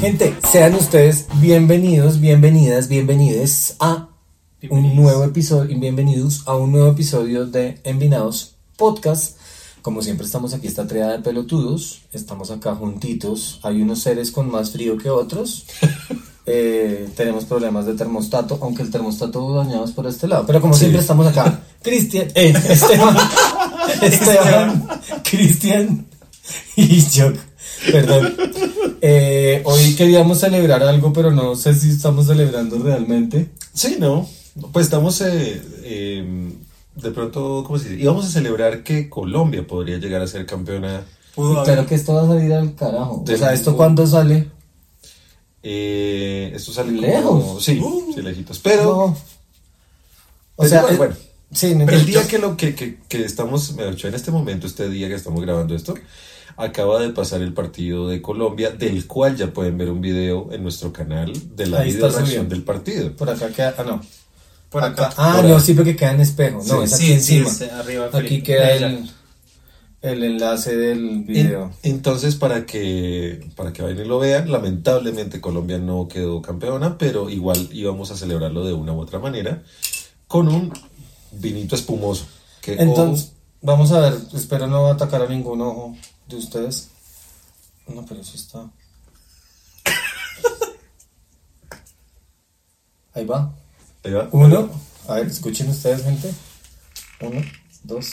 Gente, sean ustedes bienvenidos, bienvenidas, bienvenides a un nuevo episodio, y bienvenidos a un nuevo episodio de Envinados Podcast. Como siempre estamos aquí esta triada de pelotudos, estamos acá juntitos, hay unos seres con más frío que otros. Eh, tenemos problemas de termostato, aunque el termostato dañado es por este lado. Pero como siempre estamos acá, Cristian, eh, Esteban, Esteban, Cristian y yo. Perdón. Eh, hoy queríamos celebrar algo, pero no sé si estamos celebrando realmente. Sí, no. Pues estamos eh, eh, de pronto, ¿cómo se dice? Íbamos a celebrar que Colombia podría llegar a ser campeona. Y claro que esto va a salir al carajo. Del o sea, ¿esto cuándo sale? Eh, esto sale como- Lejos. sí, Uh. sí, lejitos. Pero, No. O sea, igual, bueno, sí, no, el yo- día que, lo, que, que, que estamos, me en este momento, este día que estamos grabando esto, acaba de pasar el partido de Colombia, del cual ya pueden ver un video en nuestro canal de la Ahí video reacción del partido. Por acá queda. Ah, no. Por acá. Ah, Por no, acá. sí, porque queda en espejo. No, Sí, es aquí Sí, sí, encima. es arriba. Aquí queda el, el enlace del En- video. entonces, para que, para que vayan y lo vean, lamentablemente Colombia no quedó campeona, pero igual íbamos a celebrarlo de una u otra manera con un vinito espumoso. Que, Entonces, vamos a ver. Espero no atacar a ningún ojo de ustedes. No, pero eso está. Ahí va. ahí va. Uno. A ver, escuchen ustedes, gente. Uno, dos.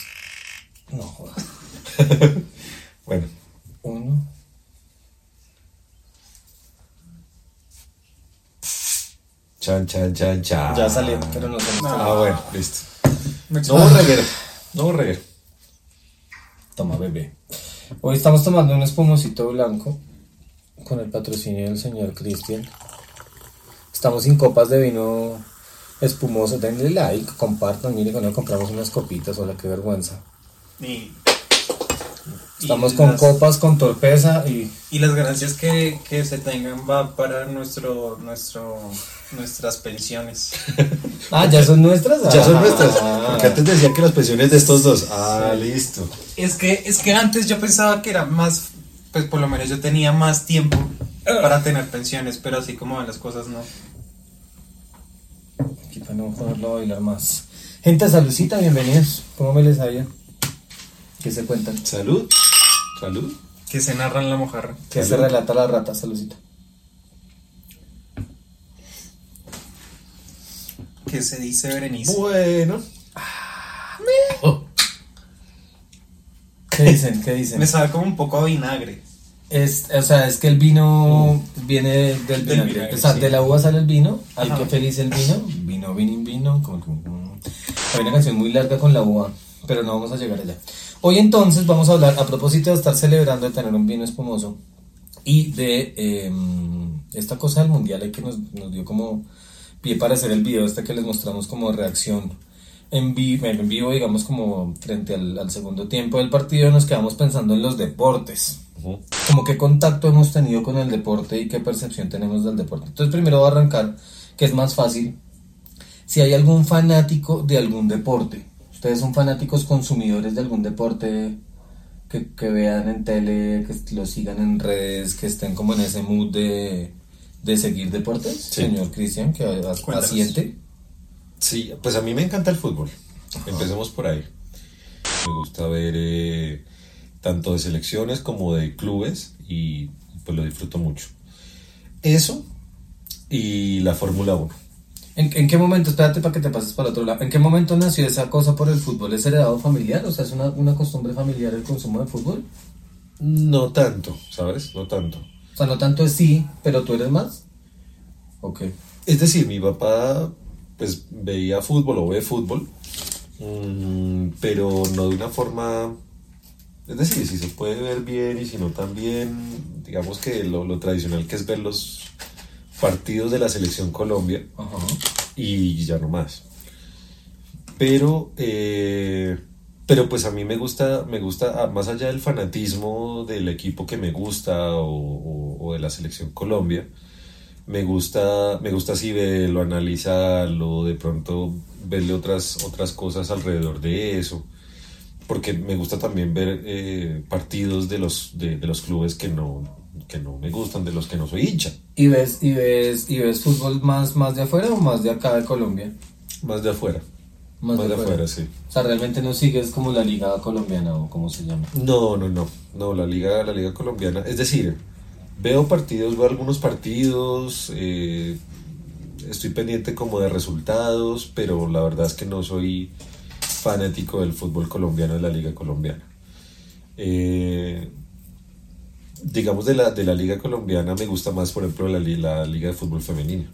No jodas. Bueno, Uno. chan, chan, chan, chan. Ya salió, pero no me está- Ah, bueno, listo. No hubo reguero, no hubo reguero. Toma, bebé. Hoy estamos tomando un espumosito blanco con el patrocinio del señor Cristian. Estamos sin copas de vino espumoso. Denle like, compartan. Miren cuando compramos unas copitas. Hola, qué vergüenza. Y, Estamos y con las- copas, con torpeza y Y las ganancias que, que se tengan va para nuestro, nuestro, nuestras pensiones. Ah, ¿ya son nuestras? Ya son Ah. nuestras. Porque antes decía que las pensiones de estos dos. Ah, listo. Es que, es que antes yo pensaba que era más, pues por lo menos yo tenía más tiempo para tener pensiones, pero así como van las cosas no. Aquí para no poderlo a bailar más. Gente, saludcita, bienvenidos. ¿Cómo me les había? ¿Qué se cuentan? Salud. Salud. Que se narran la mojarra. ¿Qué se relata la rata? Saludcita. Que se dice Berenice. Bueno. ¿Qué dicen? ¿Qué dicen? Me sabe como un poco a vinagre. Es, o sea, es que el vino viene del Del vinagre. vinagre, o sea, sí. de la uva sale el vino. Ay, Ajá. qué feliz el vino. Vino, vino, vino. como que, mm. Hay una canción muy larga con la uva, pero no vamos a llegar allá. Hoy entonces vamos a hablar, a propósito de estar celebrando de tener un vino espumoso y de eh, esta cosa del mundial que nos, nos dio como pie para hacer el video este que les mostramos como reacción en vivo, en vivo digamos como frente al, al segundo tiempo del partido nos quedamos pensando en los deportes como qué contacto hemos tenido con el deporte y qué percepción tenemos del deporte. Entonces primero voy a arrancar, que es más fácil, si hay algún fanático de algún deporte. Ustedes son fanáticos consumidores de algún deporte que, que vean en tele, que lo sigan en redes, que estén como en ese mood de, de seguir deportes. Sí. Señor Cristian, que asiente. Sí, pues a mí me encanta el fútbol. Empecemos por ahí. Me gusta ver eh, tanto de selecciones como de clubes y pues lo disfruto mucho. Eso y la Fórmula 1. ¿En, en qué momento, espérate para que te pases para el otro lado, en qué momento nació esa cosa por el fútbol? ¿Es heredado familiar? O sea, ¿es una, una costumbre familiar el consumo de fútbol? No tanto, ¿sabes? No tanto. O sea, no tanto es sí, pero tú eres más. Ok. Es decir, mi papá pues veía fútbol o ve fútbol, mm, pero no de una forma... Es decir, si se puede ver bien y si no también, digamos que lo, lo tradicional que es ver los partidos de la selección Colombia Ajá. y ya no más. Pero, eh, pero pues a mí me gusta, me gusta, ah, más allá del fanatismo del equipo que me gusta o, o- o de la selección Colombia, me gusta, me gusta así verlo, analizarlo, de pronto verle otras, otras cosas alrededor de eso. porque me gusta también ver eh, partidos de los, de, de los clubes que no, que no me gustan, de los que no soy hincha. ¿Y ves, y ves, y ves fútbol más, más de afuera o más de acá de Colombia? Más de afuera. Más, de, afuera. sí. O sea, realmente no sigues como la liga colombiana o como se llama. No, no, no. No, la liga, la liga colombiana. Es decir, veo partidos, veo algunos partidos, eh, estoy pendiente como de resultados, pero la verdad es que no soy fanático del fútbol colombiano, de la liga colombiana. Eh, digamos de la, de la liga colombiana me gusta más, por ejemplo, la, la liga de fútbol femenina.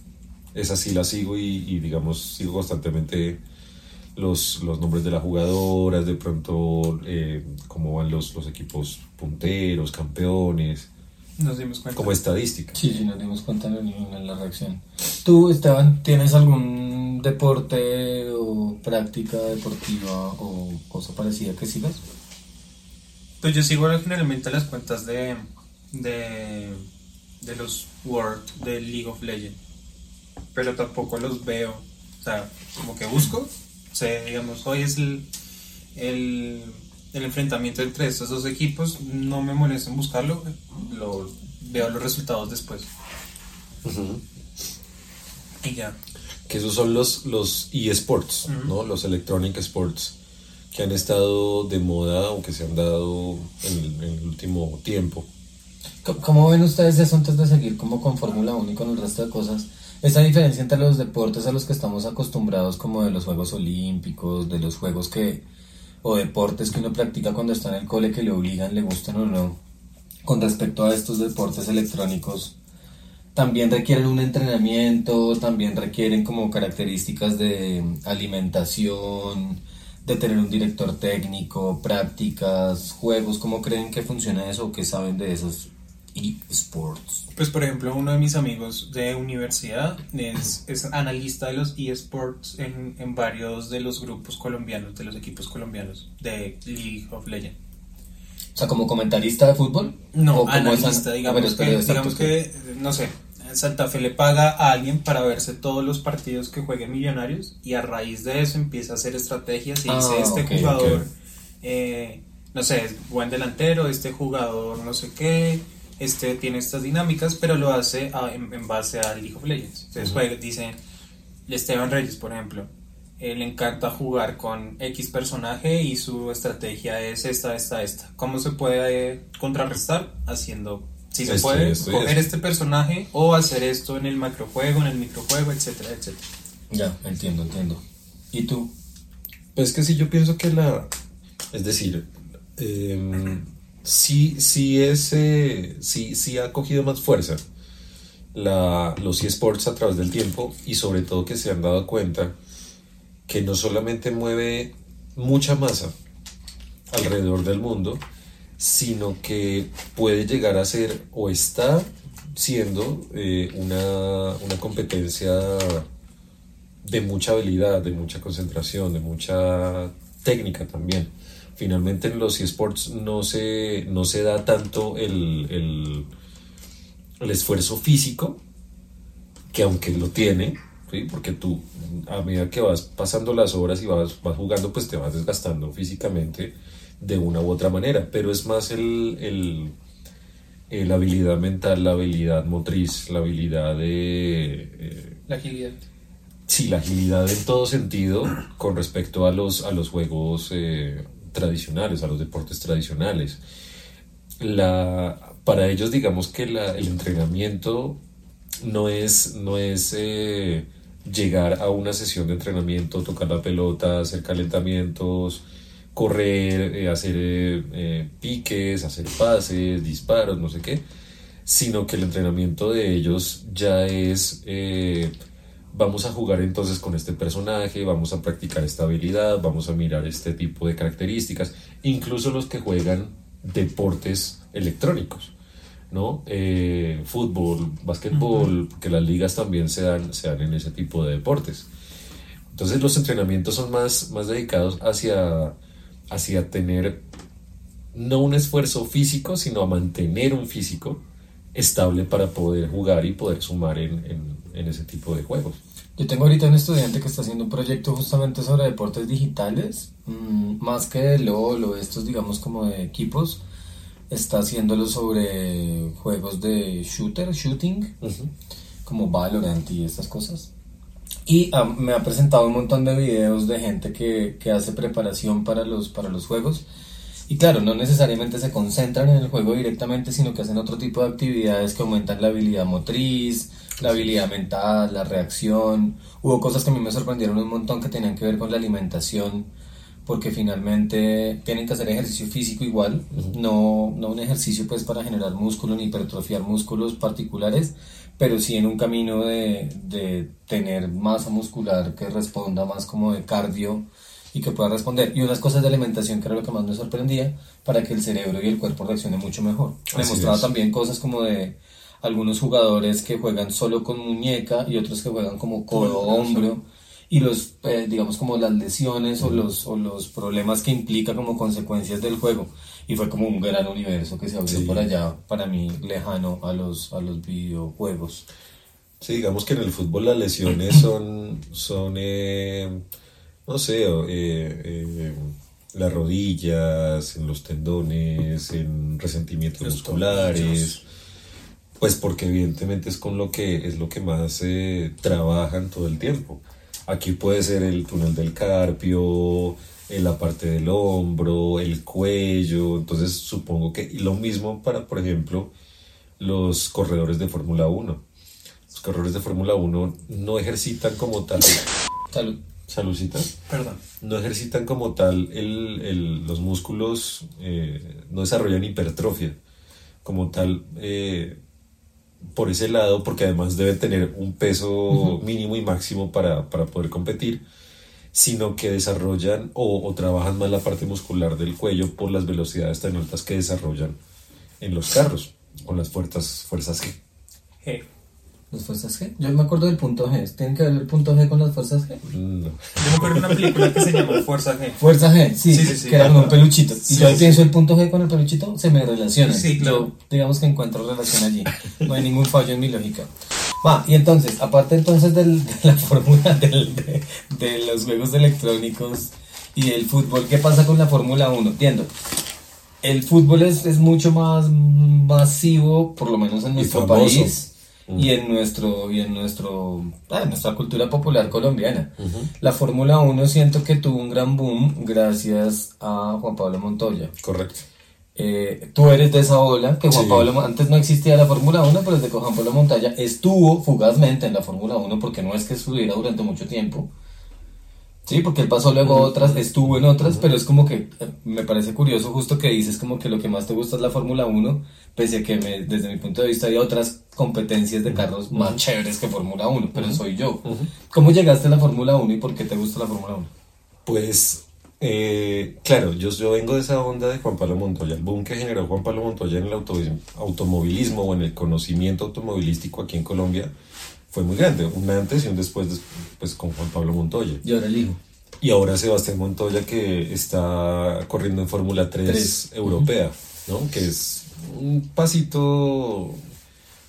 Esa sí la sigo y, y digamos, sigo constantemente los, los nombres de las jugadoras, de pronto eh, cómo van los, los equipos punteros, campeones. Nos dimos cuenta. Como estadística. Sí, sí, nos dimos cuenta en la reacción. ¿Tú, Esteban, tienes algún deporte o práctica deportiva o cosa parecida que sigas? Pues yo sigo generalmente las cuentas de, de, de los World, de League of Legends. Pero tampoco los veo. O sea, como que busco sé, digamos, hoy es el, el, el, enfrentamiento entre estos dos equipos, no me molesta en buscarlo, lo, veo los resultados después. Y ya. Que esos son los, los eSports, ¿no? Los Electronic Sports que han estado de moda o que se han dado en el, último tiempo. ¿Cómo ven ustedes eso antes de seguir como con Fórmula 1 y con el resto de cosas? Esa diferencia entre los deportes a los que estamos acostumbrados, como de los Juegos Olímpicos, de los juegos que, o deportes que uno practica cuando está en el cole que le obligan, le gustan o no, con respecto a estos deportes electrónicos, también requieren un entrenamiento, también requieren como características de alimentación, de tener un director técnico, prácticas, juegos, ¿cómo creen que funciona eso qué saben de esos eSports? Pues por ejemplo, uno de mis amigos de universidad es, es analista de los eSports en, en varios de los grupos colombianos, de los equipos colombianos de League of Legends. O sea, como comentarista de fútbol? No, analista, digamos, que, digamos que, no sé, Santa Fe le paga a alguien para verse todos los partidos que jueguen Millonarios y a raíz de eso empieza a hacer estrategias y ah, dice, este jugador, eh, no sé, buen delantero, este jugador no sé qué, este tiene estas dinámicas, pero lo hace en, base a League of Legends. Entonces dice Esteban Reyes, por ejemplo, él le encanta jugar con X personaje y su estrategia es esta, esta, esta. ¿Cómo se puede contrarrestar? Haciendo, si se puede, coger este personaje o hacer esto en el macrojuego, en el microjuego, etcétera, etcétera. Ya, entiendo, entiendo. ¿Y tú? Pues que sí, yo pienso que la... Es decir, eh, sí, sí, es, eh, sí, sí ha cogido más fuerza la, los eSports a través del tiempo y sobre todo que se han dado cuenta que no solamente mueve mucha masa alrededor del mundo, sino que puede llegar a ser o está siendo eh, una, una competencia de mucha habilidad, de mucha concentración, de mucha técnica también finalmente en los eSports no se, no se da tanto el, el, esfuerzo físico, que aunque lo tiene, porque tú a medida que vas pasando las horas y vas, vas jugando, pues te vas desgastando físicamente de una u otra manera, pero es más el, el, la habilidad mental, la habilidad motriz, la habilidad de... Eh, la agilidad. Sí, la agilidad en todo sentido con respecto a los, a los juegos eh, tradicionales, a los deportes tradicionales. La, para ellos digamos que el entrenamiento no es, no es eh, llegar a una sesión de entrenamiento, tocar la pelota, hacer calentamientos, correr, eh, hacer eh, piques, hacer pases, disparos, no sé qué, sino que el entrenamiento de ellos ya es vamos a jugar entonces con este personaje, vamos a practicar esta habilidad, vamos a mirar este tipo de características, incluso los que juegan deportes electrónicos, ¿no? Eh, fútbol, básquetbol, que las ligas también se dan, se dan en ese tipo de deportes. Entonces los entrenamientos son más, más dedicados hacia, hacia tener no un esfuerzo físico, sino a mantener un físico estable para poder jugar y poder sumar en, en, ese tipo de juegos. Yo tengo ahorita un estudiante que está haciendo un proyecto justamente sobre deportes digitales, mm, más que de LOL o estos, digamos, como de equipos, está haciéndolo sobre juegos de shooter, shooting, como Valorant y estas cosas. Y ah, me ha presentado un montón de videos de gente que, que hace preparación para los, para los juegos. Y claro, no necesariamente se concentran en el juego directamente, sino que hacen otro tipo de actividades que aumentan la habilidad motriz, la habilidad mental, la reacción. Hubo cosas que a mí me sorprendieron un montón que tenían que ver con la alimentación, porque finalmente tienen que hacer ejercicio físico igual, no, no un ejercicio pues para generar músculo ni hipertrofiar músculos particulares, pero sí en un camino de, de tener masa muscular que responda más como de cardio y que pueda responder. Y unas cosas de alimentación que era lo que más me sorprendía para que el cerebro y el cuerpo reaccionen mucho mejor. Me mostraba también cosas como de algunos jugadores que juegan solo con muñeca y otros que juegan como codo hombro. Y los eh, digamos como las lesiones o los o los problemas que implica como consecuencias del juego. Y fue como un gran universo que se abrió por allá para mí lejano a los a los videojuegos. Sí digamos que en el fútbol las lesiones son son eh, no sé eh, las rodillas en los tendones en resentimientos musculares pues porque evidentemente es con lo que es lo que más eh, trabajan todo el tiempo. Aquí puede ser el túnel del carpio, en eh, la parte del hombro, el cuello, entonces supongo que y lo mismo para, por ejemplo, los corredores de Fórmula 1. Los corredores de Fórmula 1 no ejercitan como tal. Salud. Salucita. Perdón. No ejercitan como tal el, el, los músculos, eh, no desarrollan hipertrofia como tal. Eh, por ese lado, porque además debe tener un peso mínimo y máximo para, poder competir, sino que desarrollan o, trabajan más la parte muscular del cuello por las velocidades tan altas que desarrollan en los carros, con las fuerzas, fuerzas G. ¿Las fuerzas G? Yo me acuerdo del punto G. ¿Tienen que ver el punto G con las fuerzas G? No. Yo me acuerdo de una película que se llama Fuerza G. Fuerza G, sí, sí, sí, que era un peluchito. y yo pienso el punto G con el peluchito, se me relaciona. Sí, Yo, digamos que encuentro relación allí. No hay ningún fallo en mi lógica. Va, y entonces, aparte entonces del, de la fórmula del, de, de, los juegos electrónicos y el fútbol, ¿qué pasa con la Fórmula 1? Entiendo. El fútbol es, es mucho más masivo, por lo menos en nuestro país y en nuestro y en nuestro ah, nuestra cultura popular colombiana. La Fórmula 1 siento que tuvo un gran boom gracias a Juan Pablo Montoya. Correcto. Eh, tú eres de esa ola, que Juan Pablo, antes no existía la Fórmula 1, pero desde que Juan Pablo Montoya estuvo fugazmente en la Fórmula 1, porque no es que estuviera durante mucho tiempo, Sí, porque él pasó luego a otras, estuvo en otras, pero es como que eh, me parece curioso justo que dices como que lo que más te gusta es la Fórmula 1, pese a que desde mi punto de vista hay otras competencias de carros más chéveres que Fórmula 1, pero soy yo. ¿Cómo llegaste a la Fórmula 1 y por qué te gusta la Fórmula 1? Pues, eh, claro, yo, yo vengo de esa onda de Juan Pablo Montoya, el boom que generó Juan Pablo Montoya en el automovilismo o en el conocimiento automovilístico aquí en Colombia fue muy grande, un antes y un después pues, con Juan Pablo Montoya. Y ahora el hijo. Y ahora Sebastián Montoya que está corriendo en Fórmula 3, europea, ¿no? que es un pasito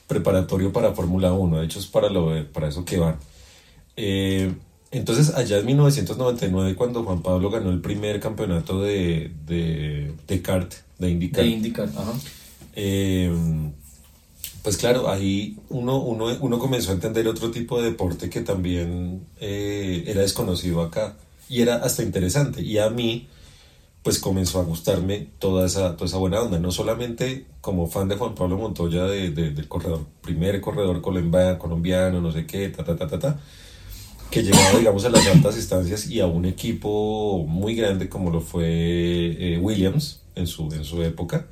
preparatorio para Fórmula 1, de hecho es para, lo, para eso que van. Eh, entonces, allá en 1999, cuando Juan Pablo ganó el primer campeonato de, de, de kart, de IndyCar. De IndyCar, ajá. Eh, pues claro, ahí uno, uno, uno, comenzó a entender otro tipo de deporte que también eh, era desconocido acá y era hasta interesante. Y a mí, pues comenzó a gustarme toda esa, toda esa buena onda, no solamente como fan de Juan Pablo Montoya, de, del corredor, primer corredor colombiano, no sé qué, ta, ta, ta, ta, ta, que llegaba, digamos, a las altas instancias y a un equipo muy grande como lo fue eh, Williams en su, en su época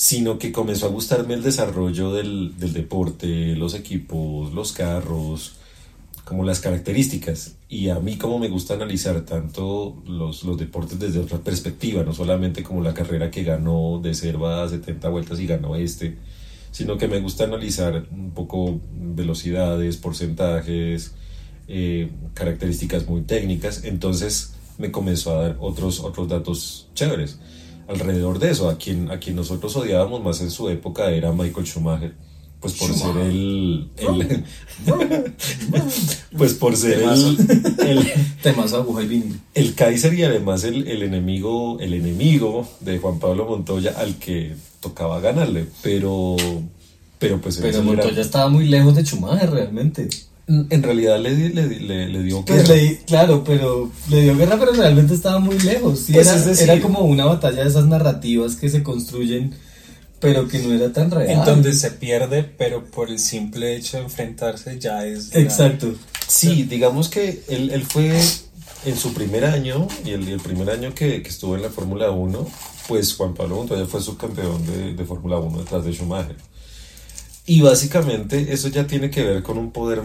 sino que comenzó a gustarme el desarrollo del, del, deporte, los equipos, los carros, como las características. Y a mí como me gusta analizar tanto los, los deportes desde otra perspectiva, no solamente como la carrera que ganó de Serva a 70 vueltas y ganó este, sino que me gusta analizar un poco velocidades, porcentajes, eh, características muy técnicas. Entonces me comenzó a dar otros, otros datos chéveres alrededor de eso. A quien, a quien nosotros odiábamos más en su época era Michael Schumacher, pues por ser el, pues por ser el, el temas aguja y. El Kaiser y además el, el, enemigo, el enemigo de Juan Pablo Montoya al que tocaba ganarle, pero pero pues Pero Montoya estaba muy lejos de Schumacher realmente. En realidad le, le, le, dio pues guerra. claro, pero le dio guerra, pero realmente estaba muy lejos. Pues era, era como una batalla de esas narrativas que se construyen pero que no era tan real. En donde se pierde, pero por el simple hecho de enfrentarse ya es... Exacto. Sí, digamos que él, él, fue en su primer año, y el, el primer año que, que, estuvo en la Fórmula 1, pues Juan Pablo Montoya fue subcampeón de, de Fórmula 1 detrás de Schumacher. Y básicamente eso ya tiene que ver con un poder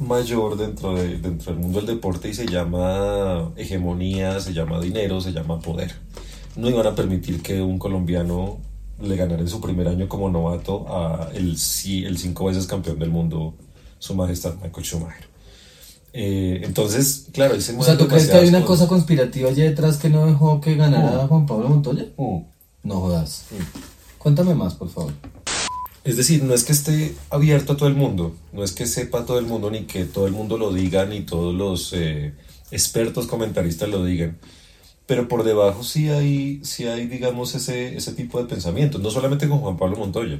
mayor dentro, de, dentro del mundo del deporte y se llama hegemonía, se llama dinero, se llama poder. No iban a permitir que un colombiano le ganara en su primer año como novato a el, el cinco veces campeón del mundo, su majestad Michael Schumacher. Eh, entonces, claro, ese O sea, ¿tú crees que hay una cosa conspirativa allí detrás que no dejó que ganara mm. Juan Pablo Montoya? Mm. No jodas. Mm. Cuéntame más, por favor. Es decir, no es que esté abierto a todo el mundo, no es que sepa todo el mundo, ni que todo el mundo lo diga, ni todos los eh, expertos comentaristas lo digan pero por debajo sí hay, sí hay digamos, ese, ese tipo de pensamientos, no solamente con Juan Pablo Montoya,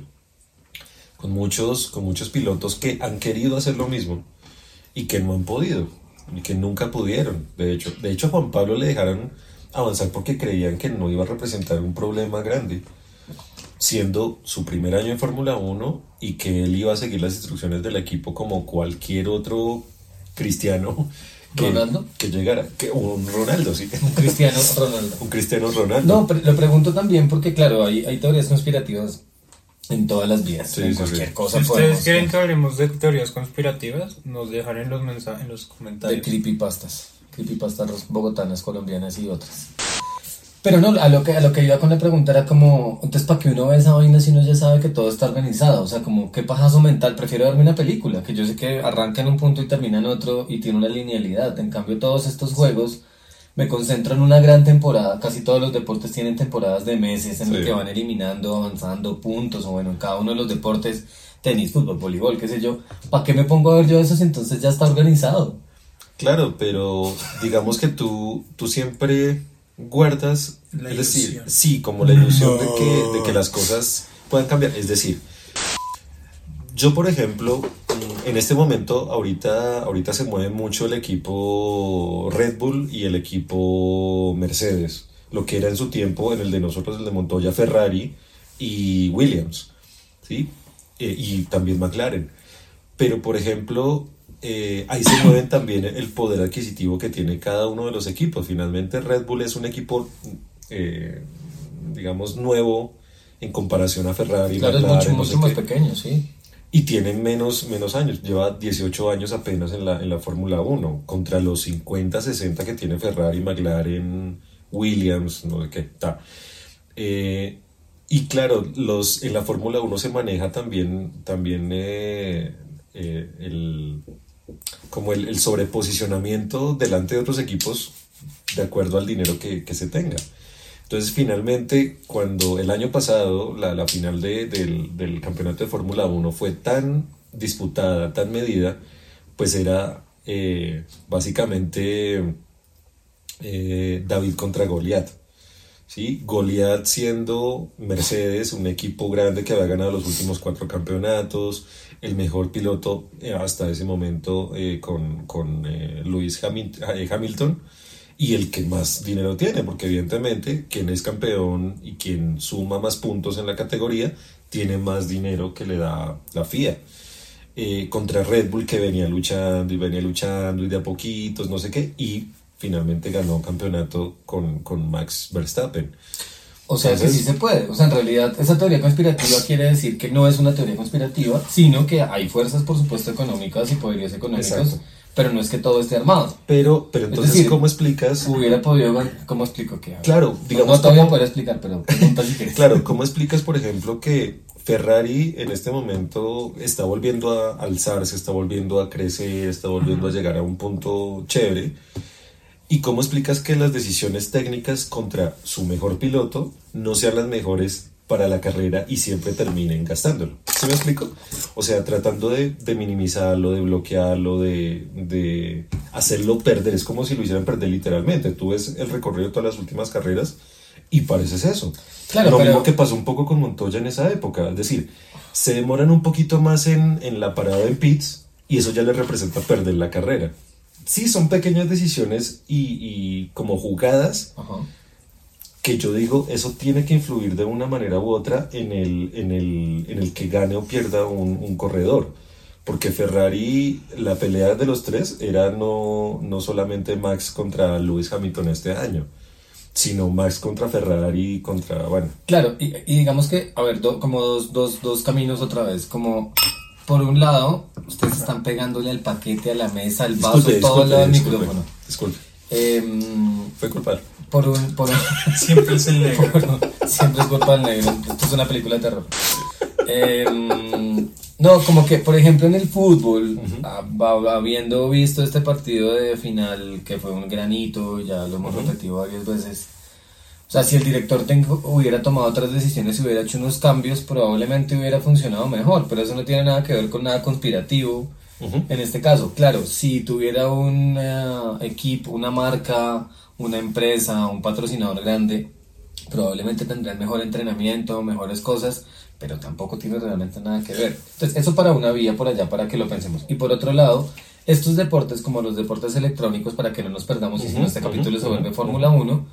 con muchos, con muchos pilotos que han querido hacer lo mismo y que no han podido, y que nunca pudieron, de hecho. De hecho, a Juan Pablo le dejaron avanzar porque creían que no iba a representar un problema grande, siendo su primer año en Fórmula 1 y que él iba a seguir las instrucciones del equipo como cualquier otro cristiano ¿Ronaldo? Que llegara, que, un Ronaldo, sí. Un Cristiano Ronaldo. un Cristiano Ronaldo. No, pero lo pregunto también porque, claro, hay, hay teorías conspirativas en todas las vías. en cualquier cosa. Si ustedes quieren que hablemos de teorías conspirativas, nos dejarán en los, mensajes, en los comentarios. De creepypastas. Creepypastas bogotanas, colombianas y otras. Pero no, a lo que a lo que iba con la pregunta era como, entonces para que uno ve esa vaina si uno ya sabe que todo está organizado, o sea, como qué pajazo mental, prefiero verme una película, que yo sé que arranca en un punto y termina en otro y tiene una linealidad. En cambio todos estos juegos me concentro en una gran temporada, casi todos los deportes tienen temporadas de meses en los que van eliminando, avanzando puntos o bueno, en cada uno de los deportes, tenis, fútbol, voleibol, qué sé yo, ¿para qué me pongo a ver yo eso si entonces ya está organizado? Claro, pero digamos que tú, tú siempre guardas, es decir, sí, como la ilusión de, que, de que las cosas puedan cambiar. Es decir, yo por ejemplo, en este momento, ahorita, ahorita se mueve mucho el equipo Red Bull y el equipo Mercedes, lo que era en su tiempo, en el de nosotros, el de Montoya, Ferrari y Williams, ¿sí? Eh, y también McLaren. Pero por ejemplo, eh, ahí se mueven también el poder adquisitivo que tiene cada uno de los equipos. Finalmente Red Bull es un equipo, eh, digamos, nuevo en comparación a Ferrari. Claro, es mucho, más pequeño, sí. Y tienen menos, menos años, lleva 18 años apenas en la, en la Fórmula 1, contra los 50, 60 que tiene Ferrari, McLaren, Williams, no sé qué, está. Eh, y claro, los, en la Fórmula 1 se maneja también, también el, como el, sobreposicionamiento delante de otros equipos de acuerdo al dinero que, se tenga. Entonces, finalmente, cuando el año pasado la, final de, del, del, campeonato de Fórmula 1 fue tan disputada, tan medida, pues era eh, básicamente eh, David contra Goliat. ¿sí? Goliat siendo Mercedes, un equipo grande que había ganado los últimos cuatro campeonatos, el mejor piloto eh, hasta ese momento eh, con, con eh, Lewis Hamilton y el que más dinero tiene, porque evidentemente quien es campeón y quien suma más puntos en la categoría tiene más dinero que le da la FIA. contra Red Bull que venía luchando y venía luchando y de a poquitos, no sé qué, y finalmente ganó campeonato con, con Max Verstappen. O sea, que sí se puede. O sea, en realidad esa teoría conspirativa quiere decir que no es una teoría conspirativa, sino que hay fuerzas, por supuesto, económicas y poderíos económicos, pero no es que todo esté armado. Pero, pero entonces, ¿cómo explicas? Hubiera podido, ¿cómo explico que? Claro, digamos. No, todavía poder explicar, pero Claro, ¿cómo explicas, por ejemplo, que Ferrari en este momento está volviendo a alzarse, está volviendo a crecer, está volviendo a llegar a un punto chévere? ¿Y cómo explicas que las decisiones técnicas contra su mejor piloto no sean las mejores para la carrera y siempre terminen gastándolo. ¿Se me explico? O sea, tratando de, minimizarlo, de bloquearlo, de, de, hacerlo perder. Es como si lo hicieran perder literalmente. Tú ves el recorrido de todas las últimas carreras y pareces eso. Claro, lo mismo que pasó un poco con Montoya en esa época. Es decir, se demoran un poquito más en, en la parada en pits y eso ya le representa perder la carrera. Sí, son pequeñas decisiones y, y como jugadas. Ajá que yo digo, eso tiene que influir de una manera u otra en el, en el, en el que gane o pierda un, corredor. Porque Ferrari, la pelea de los tres era no, no solamente Max contra Lewis Hamilton este año, sino Max contra Ferrari contra, bueno. Claro, y, digamos que, a ver, como dos, dos, dos caminos otra vez, como por un lado, ustedes están pegándole al paquete, a la mesa, al vaso, todo el micrófono. Disculpe. Em, Fue culpable. Por un, por siempre es el negro. siempre es culpa del negro. Esto es una película de terror. Em, no, como que, por ejemplo, en el fútbol, habiendo visto este partido de final que fue un granito, ya lo hemos repetido varias veces. O sea, si el director hubiera tomado otras decisiones y hubiera hecho unos cambios, probablemente hubiera funcionado mejor, pero eso no tiene nada que ver con nada conspirativo. En este caso, claro, si tuviera un eh, equipo, una marca, una empresa, un patrocinador grande, probablemente tendrán mejor entrenamiento, mejores cosas, pero tampoco tiene realmente nada que ver. Entonces, eso para una vía por allá, para que lo pensemos. Y por otro lado, estos deportes, como los deportes electrónicos, para que no nos perdamos, y si no este capítulo se vuelve Fórmula 1,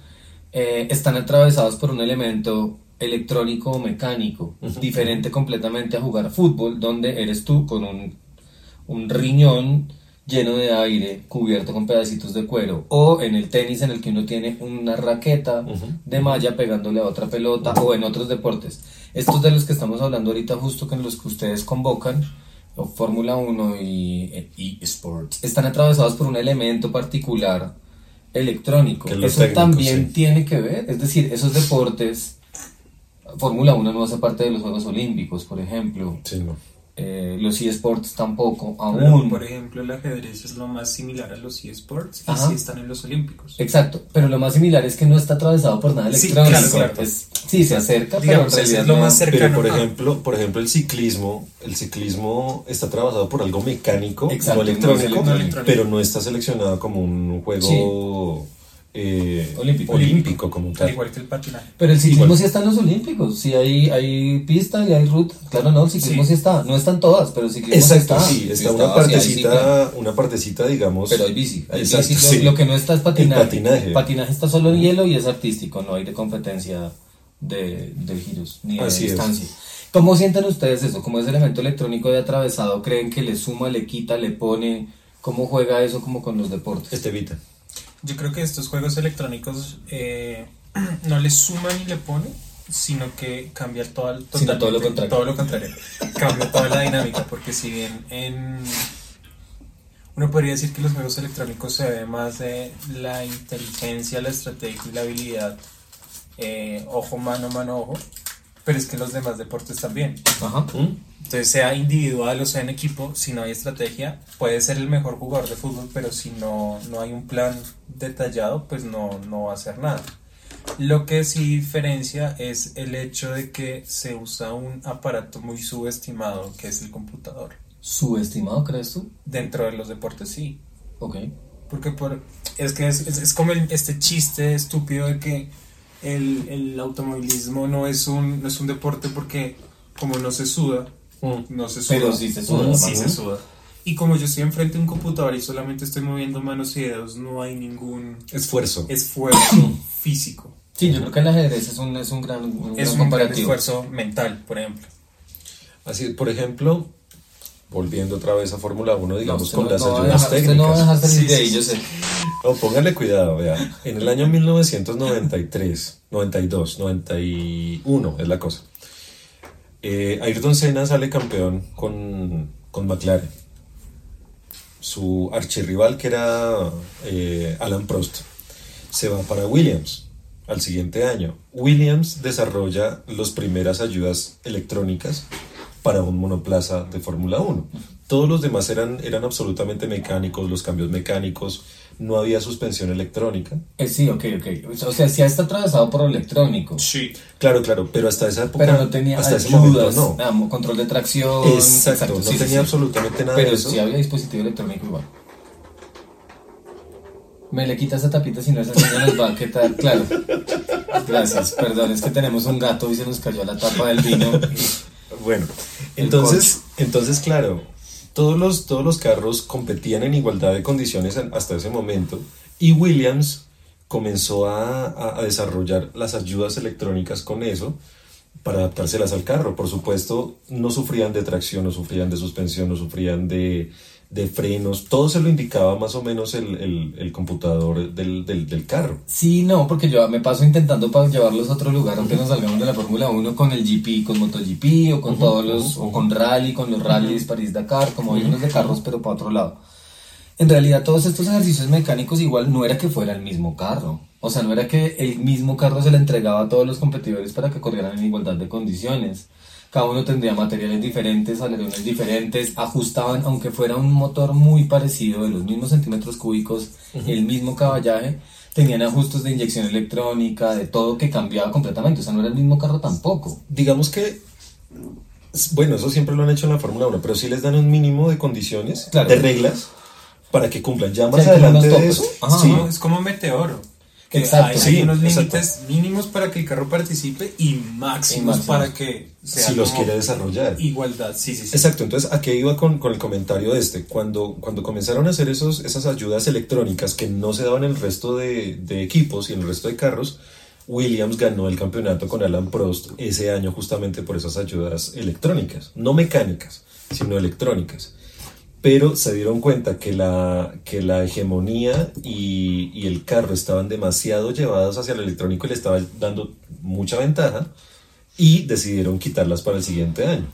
eh, están atravesados por un elemento electrónico o mecánico, diferente completamente a jugar fútbol, donde eres tú con un, un riñón lleno de aire, cubierto con pedacitos de cuero, o en el tenis en el que uno tiene una raqueta de malla pegándole a otra pelota, o en otros deportes. Estos de los que estamos hablando ahorita, justo con los que ustedes convocan, o Fórmula 1 y eSports, están atravesados por un elemento particular electrónico. Eso también tiene que ver, es decir, esos deportes, Fórmula 1 no hace parte de los Juegos Olímpicos, por ejemplo. Sí, no eh, los eSports tampoco, aún. por ejemplo, el ajedrez es lo más similar a los eSports y sí están en los Olímpicos. Exacto, pero lo más similar es que no está atravesado por nada electrónico. Sí, claro, sí se acerca, pero es lo más cercano. Pero por ejemplo, por ejemplo, el ciclismo, el ciclismo está atravesado por algo mecánico, no electrónico, pero no está seleccionado como un juego eh, olímpico. olímpico como tal. Igual que el patinaje. Pero el ciclismo sí está en los olímpicos, sí hay, hay pista y hay ruta. Claro, no, el ciclismo sí, está. No están todas, pero el ciclismo Exacto, está. sí, está, una partecita, una partecita, digamos. Pero hay bici. Hay bici lo, que no está es patinaje. El patinaje. patinaje está solo en hielo y es artístico, no hay de competencia de, de giros ni de distancia. ¿Cómo sienten ustedes eso? Como ese elemento electrónico de atravesado, ¿creen que le suma, le quita, le pone? ¿Cómo juega eso como con los deportes? Este evita. Yo creo que estos juegos electrónicos eh, no le suman ni le ponen, sino que cambia todo, todo lo contrario. Todo lo contrario. cambia toda la dinámica, porque si bien en... Uno podría decir que los juegos electrónicos se ve más de la inteligencia, la estrategia y la habilidad, eh, ojo, mano, mano, ojo, pero es que los demás deportes también. Ajá. ¿Mm? Entonces, sea individual o sea en equipo, si no hay estrategia, puede ser el mejor jugador de fútbol, pero si no, no hay un plan detallado, pues no, no va a hacer nada. Lo que sí diferencia es el hecho de que se usa un aparato muy subestimado, que es el computador. ¿Subestimado, crees tú? Dentro de los deportes, sí. Ok. Porque por, es que es, es, como este chiste estúpido de que el, el automovilismo no es, un, no es un deporte porque como no se suda. No se suda. Pero sí se suda. Sí se suda. Y como yo estoy enfrente de un computador y solamente estoy moviendo manos y dedos, no hay ningún esfuerzo, esfuerzo físico. Sí, yo creo que el ajedrez es un, es un gran, es un gran esfuerzo mental, por ejemplo. Así, por ejemplo, volviendo otra vez a Fórmula 1, digamos, con las ayudas técnicas. No, a sí, de ahí, yo sé. No, póngale cuidado, vea. En el año 1993, 92, 91 es la cosa. Eh, Ayrton Senna sale campeón con, con McLaren. Su archirrival, que era eh, Alan Prost, se va para Williams al siguiente año. Williams desarrolla las primeras ayudas electrónicas para un monoplaza de Fórmula 1. Todos los demás eran, eran absolutamente mecánicos, los cambios mecánicos, no había suspensión electrónica. Eh, sí, ok, ok. O sea, sí está atravesado por electrónico. Sí. Claro, claro, pero hasta esa época. Pero no tenía hasta ese momento no. Control de tracción. Exacto, no tenía absolutamente nada pero de eso. sí había dispositivo electrónico igual. Me le quitas esa tapita si no esa niña nos va a quitar, claro. Gracias, perdón, es que tenemos un gato y se nos cayó la tapa del vino. Bueno, entonces, entonces claro, todos los, todos los carros competían en igualdad de condiciones hasta ese momento y Williams comenzó a, a, desarrollar las ayudas electrónicas con eso para adaptárselas al carro. Por supuesto, no sufrían de tracción, no sufrían de suspensión, no sufrían de, de frenos, todo se lo indicaba más o menos el, el, computador del, del, del, carro. Sí, no, porque yo me paso intentando para llevarlos a otro lugar, aunque nos salgamos de la Fórmula 1 con el GP, con MotoGP o con todos los, o con Rally, con los rallies París-Dakar, como hay unos de carros, pero para otro lado. En realidad todos estos ejercicios mecánicos igual no era que fuera el mismo carro. O sea, no era que el mismo carro se le entregaba a todos los competidores para que corrieran en igualdad de condiciones cada uno tendría materiales diferentes, alerones diferentes, ajustaban, aunque fuera un motor muy parecido, de los mismos centímetros cúbicos, el mismo caballaje, tenían ajustes de inyección electrónica, de todo que cambiaba completamente, o sea, no era el mismo carro tampoco. Digamos que, bueno, eso siempre lo han hecho en la Fórmula 1, pero sí les dan un mínimo de condiciones, de reglas, para que cumplan. Ya más adelante de eso, sí. es como meteoro. Exacto, hay, unos límites mínimos para que el carro participe y máximos para que sea si los quiere desarrollar. Igualdad, sí, sí, sí. Exacto, entonces aquí iba con, con, el comentario de este. Cuando, cuando comenzaron a hacer esos, esas ayudas electrónicas que no se daban en el resto de, de equipos y en el resto de carros, Williams ganó el campeonato con Alan Prost ese año justamente por esas ayudas electrónicas, no mecánicas, sino electrónicas pero se dieron cuenta que la, que la hegemonía y, y, el carro estaban demasiado llevados hacia el electrónico y le estaba dando mucha ventaja y decidieron quitarlas para el siguiente año.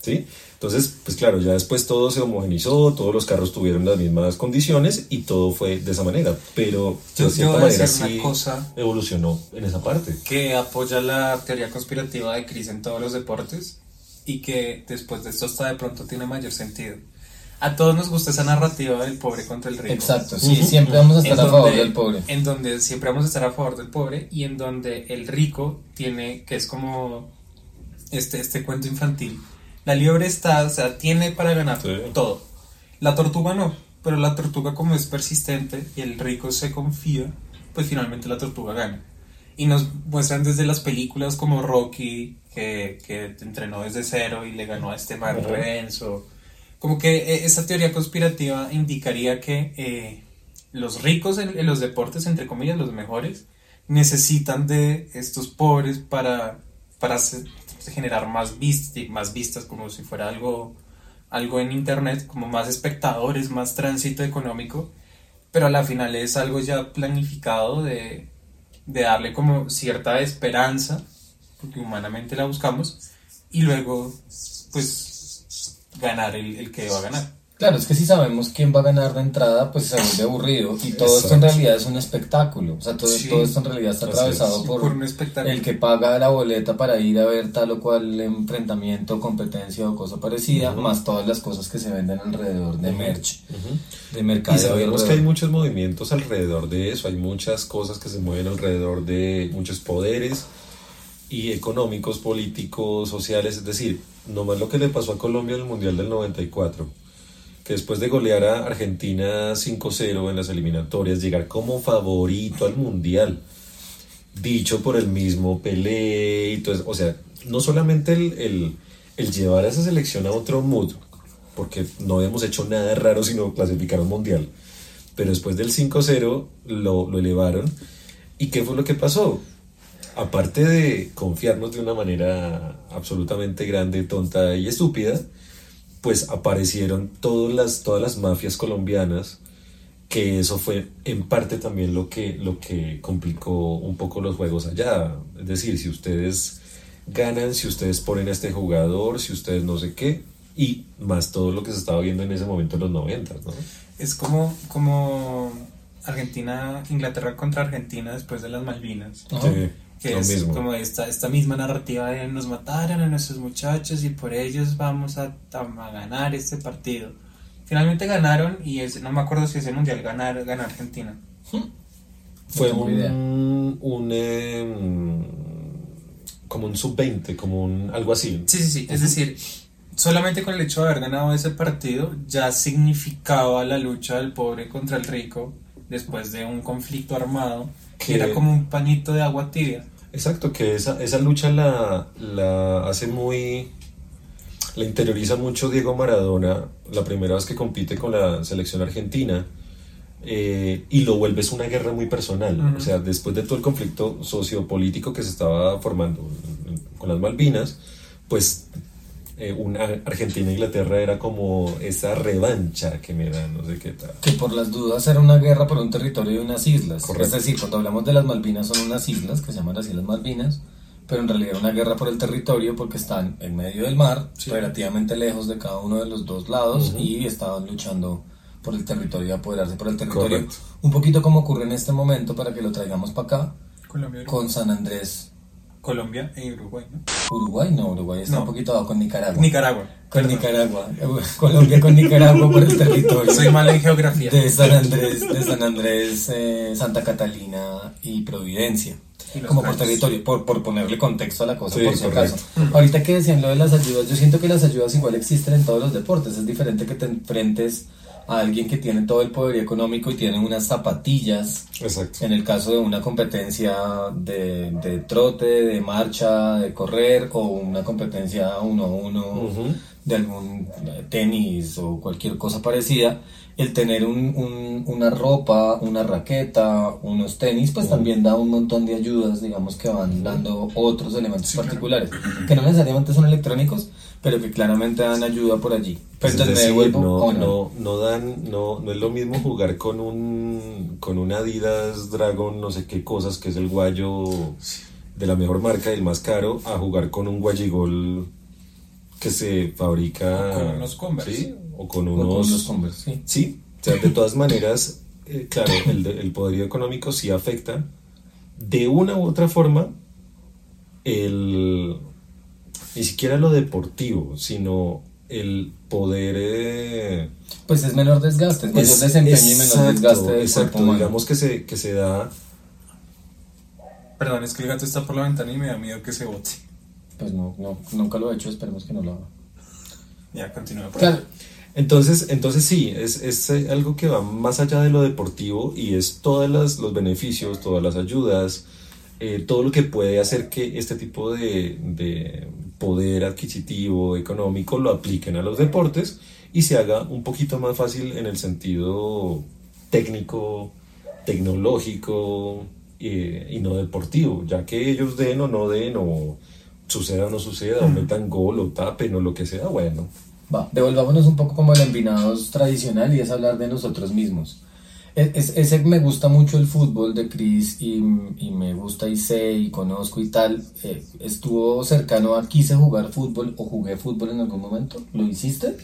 ¿sí? Entonces, pues claro, ya después todo se homogenizó, todos los carros tuvieron las mismas condiciones y todo fue de esa manera, pero de cierta manera sí cosa evolucionó en esa parte. Que apoya la teoría conspirativa de Chris en todos los deportes y que después de esto hasta de pronto tiene mayor sentido a todos nos gusta esa narrativa del pobre contra el rico. Exacto, sí, siempre vamos a estar a favor del pobre. En donde siempre vamos a estar a favor del pobre y en donde el rico tiene, que es como este, este cuento infantil, la liebre está, o sea, tiene para ganar todo. La tortuga no, pero la tortuga como es persistente y el rico se confía, pues finalmente la tortuga gana. Y nos muestran desde las películas como Rocky, que, que entrenó desde cero y le ganó a este man Renzo como que eh, esa teoría conspirativa indicaría que eh, los ricos en, los deportes, entre comillas, los mejores, necesitan de estos pobres para, para generar más, más vistas, como si fuera algo, algo en Internet, como más espectadores, más tránsito económico, pero a la final es algo ya planificado de, de darle como cierta esperanza, porque humanamente la buscamos, y luego, pues ganar el, el que va a ganar. Claro, es que si sabemos quién va a ganar de entrada, pues se vuelve aburrido. Y todo esto en realidad es un espectáculo. O sea, todo, todo esto en realidad está atravesado por, un el que paga la boleta para ir a ver tal o cual enfrentamiento, competencia o cosa parecida, más todas las cosas que se venden alrededor de merch, de mercado. Y sabemos que hay muchos movimientos alrededor de eso. Hay muchas cosas que se mueven alrededor de muchos poderes y económicos, políticos, sociales. Es decir, nomás lo que le pasó a Colombia en el Mundial del 94, que después de golear a Argentina 5-0 en las eliminatorias, llegar como favorito al Mundial, dicho por el mismo Pelé y todo. O sea, no solamente el, llevar a esa selección a otro mood, porque no habíamos hecho nada raro sino clasificar un Mundial, pero después del 5-0 lo, lo elevaron. ¿Y qué fue lo que pasó? Aparte de confiarnos de una manera absolutamente grande, tonta y estúpida, pues aparecieron todas las, todas las mafias colombianas, que eso fue en parte también lo que, lo que complicó un poco los juegos allá. Es decir, si ustedes ganan, si ustedes ponen a este jugador, si ustedes no sé qué, y más todo lo que se estaba viendo en ese momento en los 90, ¿no? Es como, como Argentina, Inglaterra contra Argentina después de las Malvinas. Sí que es como esta, esta misma narrativa de nos mataron a nuestros muchachos y por ellos vamos a, a ganar este partido. Finalmente ganaron y no me acuerdo si ese mundial ganar, ganar Argentina. Fue un, un em, como un sub-20, como un algo así. Sí, sí, sí. Es decir, solamente con el hecho de haber ganado ese partido ya significaba la lucha del pobre contra el rico después de un conflicto armado que era como un pañito de agua tibia. Exacto, que esa, esa lucha la, la hace muy... La interioriza mucho Diego Maradona la primera vez que compite con la selección argentina eh, y lo vuelves una guerra muy personal. O sea, después de todo el conflicto sociopolítico que se estaba formando con las Malvinas, pues eh, una Argentina e Inglaterra era como esa revancha que me da, no sé qué tal. Que por las dudas era una guerra por un territorio de unas islas. Es decir, cuando hablamos de las Malvinas son unas islas que se llaman las Islas Malvinas, pero en realidad una guerra por el territorio porque están en medio del mar, relativamente lejos de cada uno de los dos lados y estaban luchando por el territorio y apoderarse por el territorio. Un poquito como ocurre en este momento para que lo traigamos para acá con San Andrés Colombia e Uruguay, ¿no? Uruguay no, Uruguay está un poquito abajo con Nicaragua. Nicaragua. Con Nicaragua. Colombia con Nicaragua por el territorio. Soy mal en geografía. De San Andrés, de San Andrés, eh, Santa Catalina y Providencia. como por territorio, por, por ponerle contexto a la cosa, por si acaso. Ahorita que decían lo de las ayudas, yo siento que las ayudas igual existen en todos los deportes. Es diferente que te enfrentes a alguien que tiene todo el poder económico y tiene unas zapatillas. Exacto. En el caso de una competencia de, de trote, de marcha, de correr o una competencia uno a uno de algún tenis o cualquier cosa parecida, el tener un, una ropa, una raqueta, unos tenis, pues también da un montón de ayudas, digamos, que van dando otros elementos particulares, que no necesariamente son electrónicos, pero que claramente dan ayuda por allí. Pero no, no, no, dan, no, no es lo mismo jugar con un, con un Adidas Dragon, no sé qué cosas, que es el guayo de la mejor marca y el más caro, a jugar con un guayigol que se fabrica. con unos Converse. O con unos. Converse, sí. Sí, o sea, de todas maneras, eh, claro, el, el poderío económico sí afecta de una u otra forma el. Ni siquiera lo deportivo, sino el poder. Eh, pues es menor desgaste, es mayor desempeño y menor desgaste exacto, Digamos que se, que se da. Perdón, es que el gato está por la ventana y me da miedo que se bote. Pues no, no, nunca lo he hecho, esperemos que no lo haga. Ya, continúa. claro. Entonces, entonces sí, es, es, algo que va más allá de lo deportivo y es todos los beneficios, todas las ayudas, eh, todo lo que puede hacer que este tipo de, de, poder adquisitivo, económico, lo apliquen a los deportes y se haga un poquito más fácil en el sentido técnico, tecnológico eh, y no deportivo, ya que ellos den o no den o suceda o no suceda, o metan gol o tapen o lo que sea, bueno. Va, devolvámonos un poco como el envinados tradicional y es hablar de nosotros mismos. Es, ese me gusta mucho el fútbol de Chris y, y, me gusta y sé y conozco y tal. Eh, ¿Estuvo cercano a quise jugar fútbol o jugué fútbol en algún momento? ¿Lo hiciste?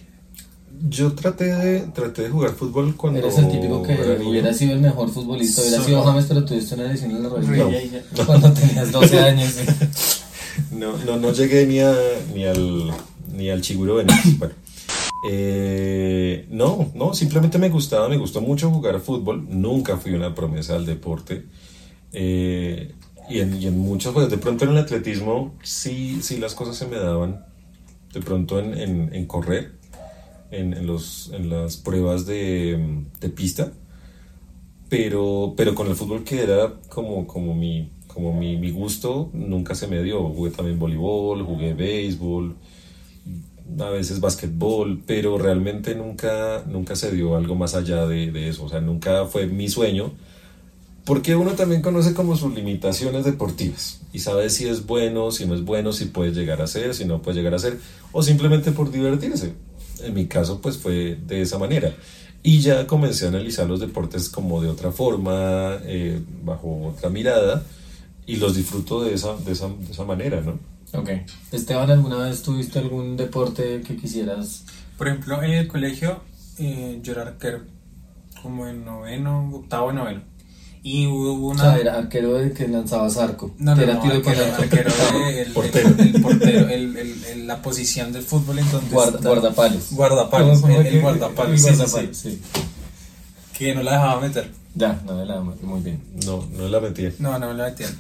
Yo traté de, traté de jugar fútbol cuando... Eres el típico que hubiera sido el mejor futbolista, hubiera sido James, pero tuviste una lesión en la rodilla cuando tenías 12 años. No, no, no llegué ni, a, ni al, ni al Chiguro Bueno. Eh, no, no, simplemente me gustaba, me gustó mucho jugar fútbol. Nunca fui una promesa al deporte. Eh, y, en, en muchos, pues de pronto en el atletismo sí, sí las cosas se me daban. De pronto en, correr, en, los, las pruebas de, pista. Pero, pero con el fútbol que era como, como mi, como mi, mi, gusto nunca se me dio. Jugué también voleibol, jugué béisbol, a veces básquetbol, pero realmente nunca, nunca se dio algo más allá de, de, eso. O sea, nunca fue mi sueño. Porque uno también conoce como sus limitaciones deportivas y sabe si es bueno, si no es bueno, si puede llegar a ser, si no puede llegar a ser, o simplemente por divertirse. En mi caso, pues fue de esa manera. Y ya comencé a analizar los deportes como de otra forma, eh, bajo otra mirada, y los disfruto de esa, de esa, de esa manera, ¿no? Ok. Esteban, ¿alguna vez tuviste algún deporte que quisieras? Por ejemplo, en el colegio eh, yo era arquero, como en noveno, octavo, noveno. Y hubo una. O sea, era arquero de que lanzaba arco. No, no, era no, tiro arquero, con arquero de- el, Portero. el- el portero, el- el- el- la posición del fútbol en donde Guarda- está- guardapalos. Guardapalos, ¿Cómo el, guardapalos, el sí, sí, sí, guardapalos, sí. que no la dejaba meter. Ya, no, la muy bien. No, no la metí. No, no me la metían.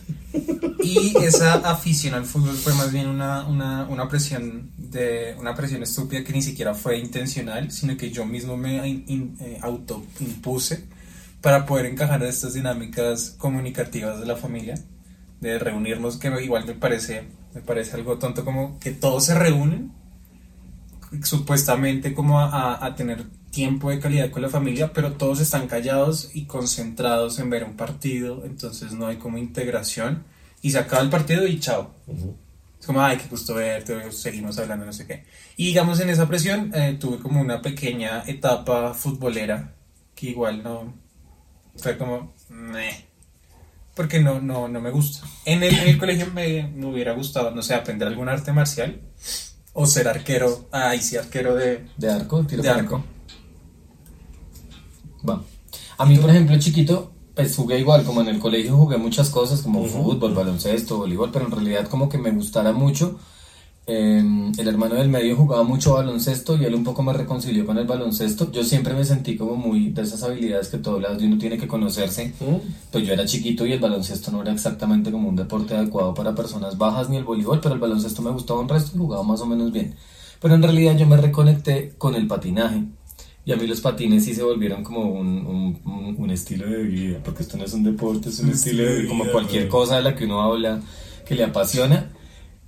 Y esa afición al fútbol fue más bien una, una, una presión de una presión estúpida que ni siquiera fue intencional, sino que yo mismo me in- in- eh, autoimpuse para poder encajar estas dinámicas comunicativas de la familia, de reunirnos, que igual me parece, me parece algo tonto como que todos se reúnen supuestamente como a, a- a tener tiempo de calidad con la familia, pero todos están callados y concentrados en ver un partido, entonces no hay como integración y se acaba el partido y chao. Es como, ay, qué gusto verte, seguimos hablando, no sé qué. Y digamos, en esa presión eh, tuve como una pequeña etapa futbolera que igual no, fue como, meh, porque no, no, no me gusta. En el, en el colegio me, me hubiera gustado, no sé, aprender algún arte marcial o ser arquero, ay, sí, arquero de, ¿De arco? ¿Tiro de con arco. A mí, por ejemplo, chiquito, pues jugué igual, como en el colegio jugué muchas cosas, como fútbol, baloncesto, voleibol, pero en realidad como que me gustara mucho. Eh, el hermano del medio jugaba mucho baloncesto y él un poco me reconcilió con el baloncesto. Yo siempre me sentí como muy de esas habilidades que todos lados de uno tiene que conocerse. Pues yo era chiquito y el baloncesto no era exactamente como un deporte adecuado para personas bajas ni el voleibol, pero el baloncesto me gustaba un resto y jugaba más o menos bien. Pero en realidad yo me reconecté con el patinaje. Y a mí los patines sí se volvieron como un, un- un- un estilo de vida, porque esto no es un deporte, es un, estilo de vida, como cualquier cosa de la que uno habla que le apasiona.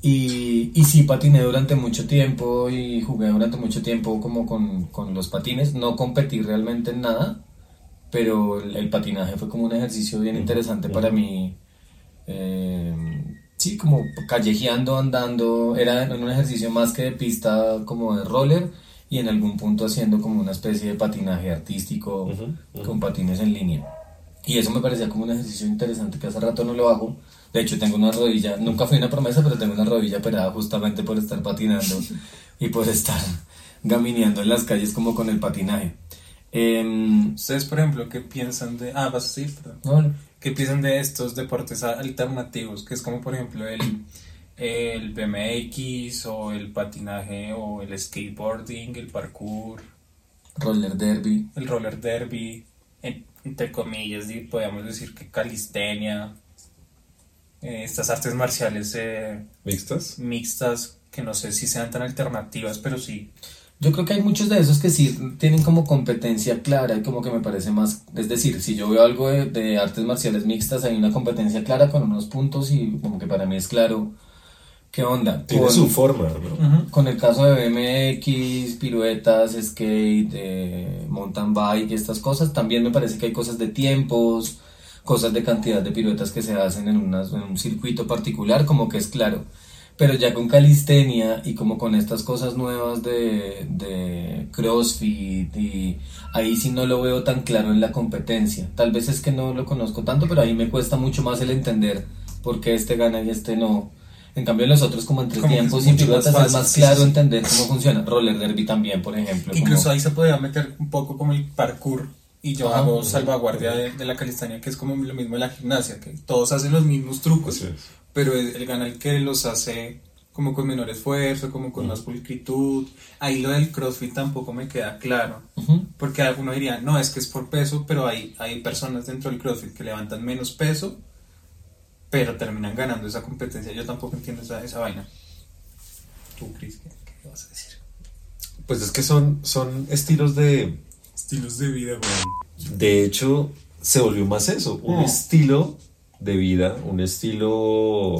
Y, y sí patiné durante mucho tiempo y jugué durante mucho tiempo como con, con los patines. No competí realmente en nada, pero el, el patinaje fue como un ejercicio bien interesante para mí. Eh, sí, como callejeando, andando. Era un ejercicio más que de pista, como de roller y en algún punto haciendo como una especie de patinaje artístico con patines en línea. Y eso me parecía como un ejercicio interesante que hace rato no lo hago. De hecho, tengo una rodilla, nunca fui una promesa, pero tengo una rodilla operada justamente por estar patinando y por estar gamineando en las calles como con el patinaje. Em, Ustedes, por ejemplo, ¿qué piensan de... Ah, vas a decir, ¿Qué piensan de estos deportes alternativos? Que es como, por ejemplo, el, el BMX o el patinaje o el skateboarding, el parkour, roller derby. el roller derby, en- entre comillas, podríamos decir que calistenia, eh, estas artes marciales eh, ¿Mixtas? mixtas que no sé si sean tan alternativas, pero sí. Yo creo que hay muchos de esos que sí tienen como competencia clara y como que me parece más, es decir, si yo veo algo de, de artes marciales mixtas, hay una competencia clara con unos puntos y como que para mí es claro qué onda. Tiene Con- su forma, ¿no? Con el caso de BMX, piruetas, skate, eh, mountain bike y estas cosas, también me parece que hay cosas de tiempos, cosas de cantidad de piruetas que se hacen en, unas- en un circuito particular, como que es claro. Pero ya con calistenia y como con estas cosas nuevas de, de CrossFit y ahí sí no lo veo tan claro en la competencia. Tal vez es que no lo conozco tanto, pero ahí me cuesta mucho más el entender por qué este gana y este no. En cambio, en los otros, como entre Como que es tiempos y mucho más es más claro sí, sí. entender cómo funciona. Roller derby también, por ejemplo. como- Incluso ahí se podría meter un poco como el parkour y yo Ah, hago salvaguardia de, de la calistenia, que es como lo mismo de la gimnasia, que todos hacen los mismos trucos, pero el, gana el que los hace como con menor esfuerzo, como con más pulcritud. Ahí lo del CrossFit tampoco me queda claro, porque alguno diría, no, es que es por peso, pero hay, hay personas dentro del CrossFit que levantan menos peso, pero terminan ganando esa competencia. Yo tampoco entiendo esa, esa vaina. Tú, Cris, ¿qué, qué vas a decir? Pues es que son, son estilos de... Estilos de vida, güey. De hecho, se volvió más eso, un Mm. estilo de vida, un estilo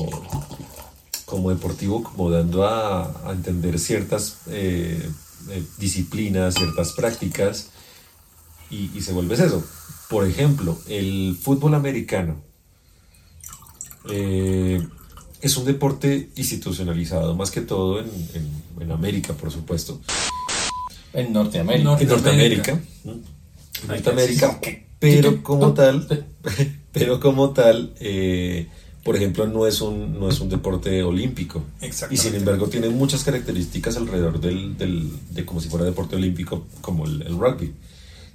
como deportivo, como dando a, a entender ciertas eh, eh, disciplinas, ciertas prácticas, y, y se vuelve eso. Por ejemplo, el fútbol americano eh, es un deporte institucionalizado, más que todo en, en- en América, por supuesto. En Norteamérica. Norte- En Norteamérica. ¿no? En Norteamérica. Pero como tal, pero como tal, eh, por ejemplo, no es un, no es un deporte olímpico. Y sin embargo tiene muchas características alrededor del, del- de como si fuera deporte olímpico, como el, el rugby.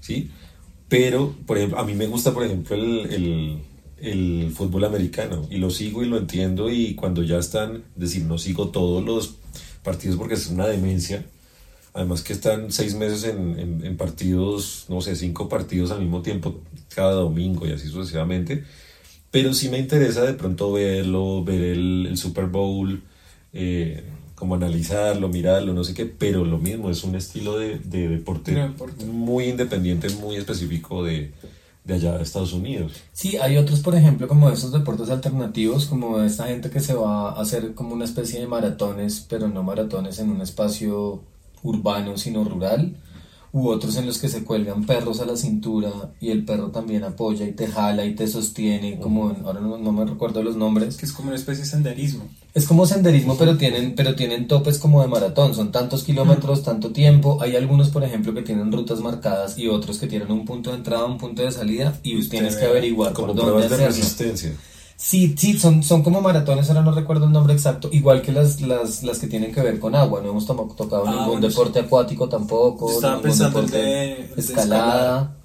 ¿sí? Pero, por ejemplo, a mí me gusta, por ejemplo, el, el, fútbol americano y lo sigo y lo entiendo y cuando ya están, es decir, no sigo todos los partidos porque es una demencia. Además que están seis meses en, en, partidos, no sé, cinco partidos al mismo tiempo cada domingo y así sucesivamente. Pero sí me interesa de pronto verlo, ver el, el Super Bowl, eh, como analizarlo, mirarlo, no sé qué, pero lo mismo, es un estilo de, de deporte, muy independiente, muy específico de, de allá de Estados Unidos. Sí, hay otros, por ejemplo, como esos deportes alternativos, como esta gente que se va a hacer como una especie de maratones, pero no maratones en un espacio urbano, sino rural u otros en los que se cuelgan perros a la cintura y el perro también apoya y te jala y te sostiene, como ahora no, me recuerdo los nombres. Que es como una especie de senderismo. Es como senderismo, pero tienen, pero tienen topes como de maratón, son tantos kilómetros, tanto tiempo. Hay algunos, por ejemplo, que tienen rutas marcadas y otros que tienen un punto de entrada, un punto de salida y tienes que averiguar por dónde de resistencia. Sí, sí, son, son como maratones, ahora no recuerdo el nombre exacto, igual que las, las, las que tienen que ver con agua, no hemos tocado ah, ningún deporte acuático tampoco, estaba pensando de, escalada.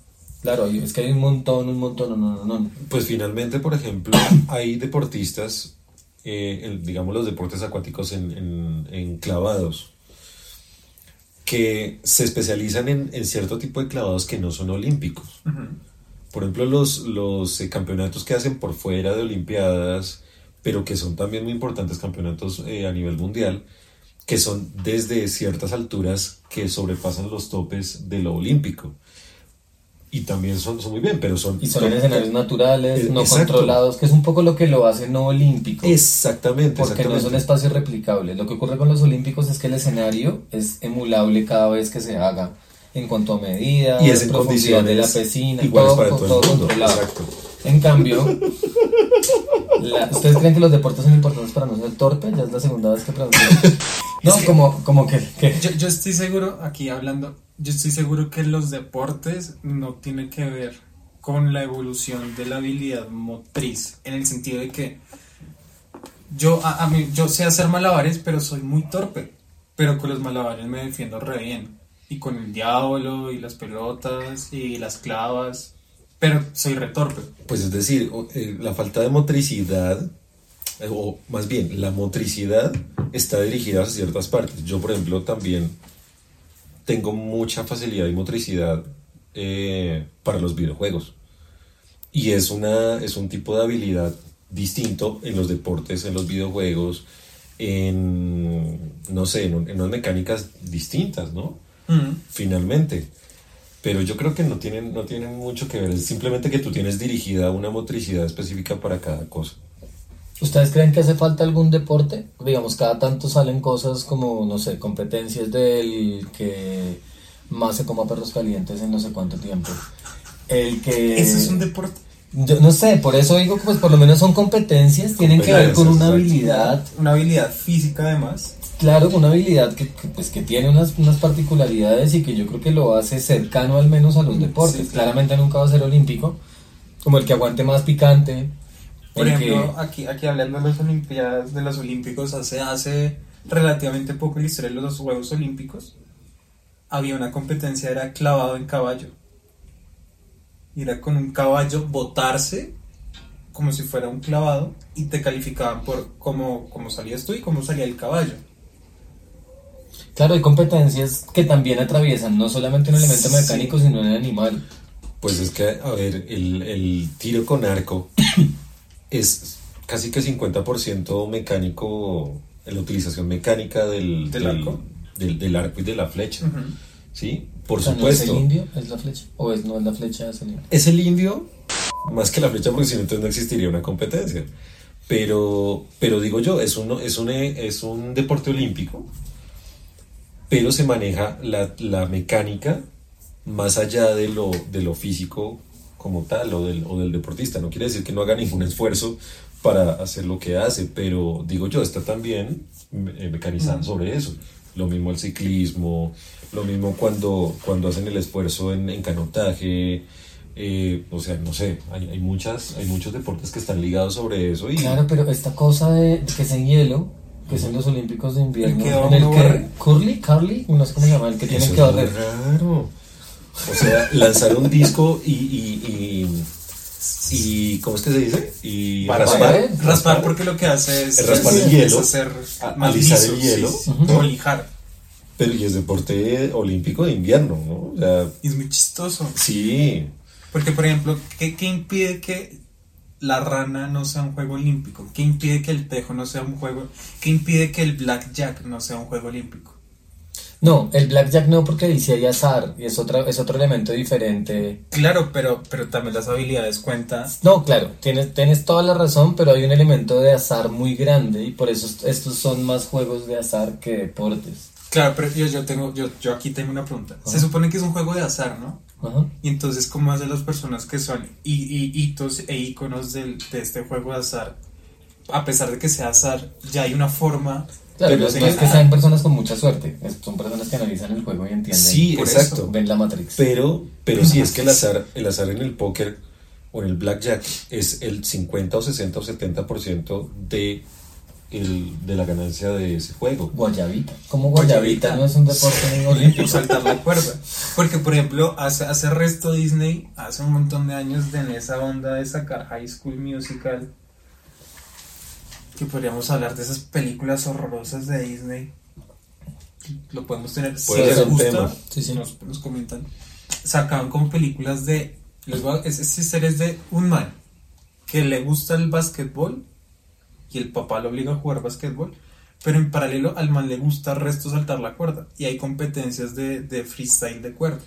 Claro, es que hay un montón, un montón, no, no, no. Pues finalmente, por ejemplo, hay deportistas, eh, digamos los deportes acuáticos en, en, clavados, que se especializan en, en, cierto tipo de clavados que no son olímpicos por ejemplo, los, los eh, campeonatos que hacen por fuera de Olimpiadas, pero que son también muy importantes campeonatos eh, a nivel mundial, que son desde ciertas alturas que sobrepasan los topes de lo olímpico. Y también son, son muy bien, pero son... Y son en escenarios naturales, no controlados, que es un poco lo que lo hace no olímpico. Exactamente. Porque no son espacios replicables. Lo que ocurre con los olímpicos es que el escenario es emulable cada vez que se haga en cuanto a medida, y es en profundidad de la piscina, igual para todo, el mundo. Exacto. En cambio, ¿ustedes creen que los deportes son importantes para no ser torpe? Ya es la segunda vez que pregunto. No, como, como que... Yo, yo estoy seguro, aquí hablando, yo estoy seguro que los deportes no tienen que ver con la evolución de la habilidad motriz, en el sentido de que yo, a, a mí, yo sé hacer malabares, pero soy muy torpe, pero con los malabares me defiendo re bien y con el diablo y las pelotas y las clavas, pero soy retorpe. Pues es decir, eh, la falta de motricidad, eh, o más bien, la motricidad está dirigida a ciertas partes. Yo, por ejemplo, también tengo mucha facilidad y motricidad eh, para los videojuegos. Y es, una, es un tipo de habilidad distinto en los deportes, en los videojuegos, en, no sé, en, en unas mecánicas distintas, ¿no? Finalmente. Pero yo creo que no tienen, no tienen mucho que ver, es simplemente que tú tienes dirigida una motricidad específica para cada cosa. ¿Ustedes creen que hace falta algún deporte? Digamos, cada tanto salen cosas como, no sé, competencias del que más se coma perros calientes en no sé cuánto tiempo. El que... ¿Eso es un deporte? Yo no sé, por eso digo que pues por lo menos son competencias, tienen que ver con una habilidad. Una habilidad física además. Claro, una habilidad que, pues, que tiene unas, unas, particularidades y que yo creo que lo hace cercano al menos a los deportes. Claramente nunca va a ser olímpico, como el que aguante más picante. Por ejemplo, aquí, aquí hablando de las Olimpiadas, de los Olímpicos, hace, hace relativamente poco en la historia de los Juegos Olímpicos, había una competencia, era clavado en caballo. Y era con un caballo botarse como si fuera un clavado y te calificaban por cómo, cómo salías tú y cómo salía el caballo. Claro, hay competencias que también atraviesan no solamente un elemento mecánico, sino un animal. Pues es que, a ver, el, tiro con arco es casi que 50% mecánico, la utilización mecánica del, ¿Del, arco? Del, arco y de la flecha. ¿Sí? Por supuesto. ¿Es el indio? ¿Es la flecha? ¿O es, no es la flecha? Es el indio. Es el indio, más que la flecha, porque si no, entonces no existiría una competencia. Pero, pero digo yo, es, uno, es, un, es un deporte olímpico pero se maneja la, la mecánica más allá de lo, de lo físico como tal o del, o del deportista. No quiere decir que no haga ningún esfuerzo para hacer lo que hace, pero digo yo, está también eh, mecanizado sobre eso. Lo mismo el ciclismo, lo mismo cuando, cuando hacen el esfuerzo en, en canotaje, eh, o sea, no sé, hay, hay, muchas, hay muchos deportes que están ligados sobre eso. Y... Claro, pero esta cosa de que es en hielo, que son los Olímpicos de invierno. en el que Curly, Carly, no sé cómo se llama, el que tienen que barrer. Raro. O sea, lanzar un disco y, y, y, ¿cómo es que se dice? Y raspar, raspar, porque lo que hace es, raspar el hielo, hacer alisar el hielo, o lijar. Pero y es deporte olímpico de invierno, ¿no? O sea, y es muy chistoso. Sí. Porque, por ejemplo, ¿qué, ¿qué, impide que la rana no sea un juego olímpico? ¿Qué impide que el tejo no sea un juego? ¿Qué impide que el blackjack no sea un juego olímpico? No, el blackjack no porque dice hay azar y es otro, es otro elemento diferente. Claro, pero, pero también las habilidades cuentan. No, claro, tienes, tienes toda la razón, pero hay un elemento de azar muy grande y por eso estos son más juegos de azar que deportes. Claro, pero yo, yo, tengo, yo, yo aquí tengo una pregunta. Se supone que es un juego de azar, ¿no? Ajá. Y entonces, ¿cómo hacen las personas que son hitos e iconos de este juego de azar? A pesar de que sea azar, ya hay una forma Claro, pero no es que sean personas con mucha suerte, son personas que analizan el juego y entienden. Sí, exacto. ven la Matrix. Pero, pero sí, es que el azar, el azar en el póker o en el blackjack es el 50 o 60 o 70% de, el, de la ganancia de ese juego. Guayabita. ¿Cómo Guayabita, no es un deporte olímpico? Saltar la cuerda. Porque, por ejemplo, hace, hace resto Disney, hace un montón de años, en esa onda de sacar High School Musical que podríamos hablar de esas películas horrorosas de Disney. Lo podemos tener. Si les gusta, sí, Nos, nos, comentan. Sacaban como películas de. Les voy a, es, es, de un man que le gusta el básquetbol y el papá lo obliga a jugar básquetbol. Pero en paralelo al man le gusta resto saltar la cuerda. Y hay competencias de, de freestyle de cuerda.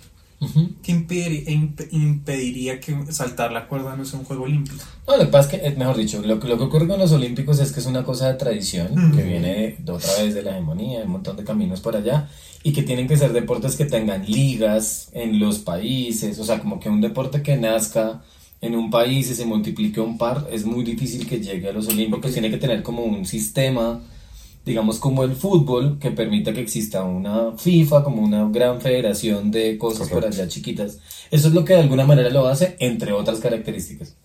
¿Qué impediría, que saltar la cuerda no sea un juego olímpico? No, lo que pasa es que, eh, mejor dicho, lo, que ocurre con los olímpicos es que es una cosa de tradición que viene de otra vez de la hegemonía, un montón de caminos por allá, y que tienen que ser deportes que tengan ligas en los países, o sea, como que un deporte que nazca en un país y se multiplique un par, es muy difícil que llegue a los olímpicos, tiene que tener como un sistema digamos, como el fútbol, que permita que exista una FIFA, como una gran federación de cosas por allá chiquitas. Eso es lo que de alguna manera lo hace, entre otras características.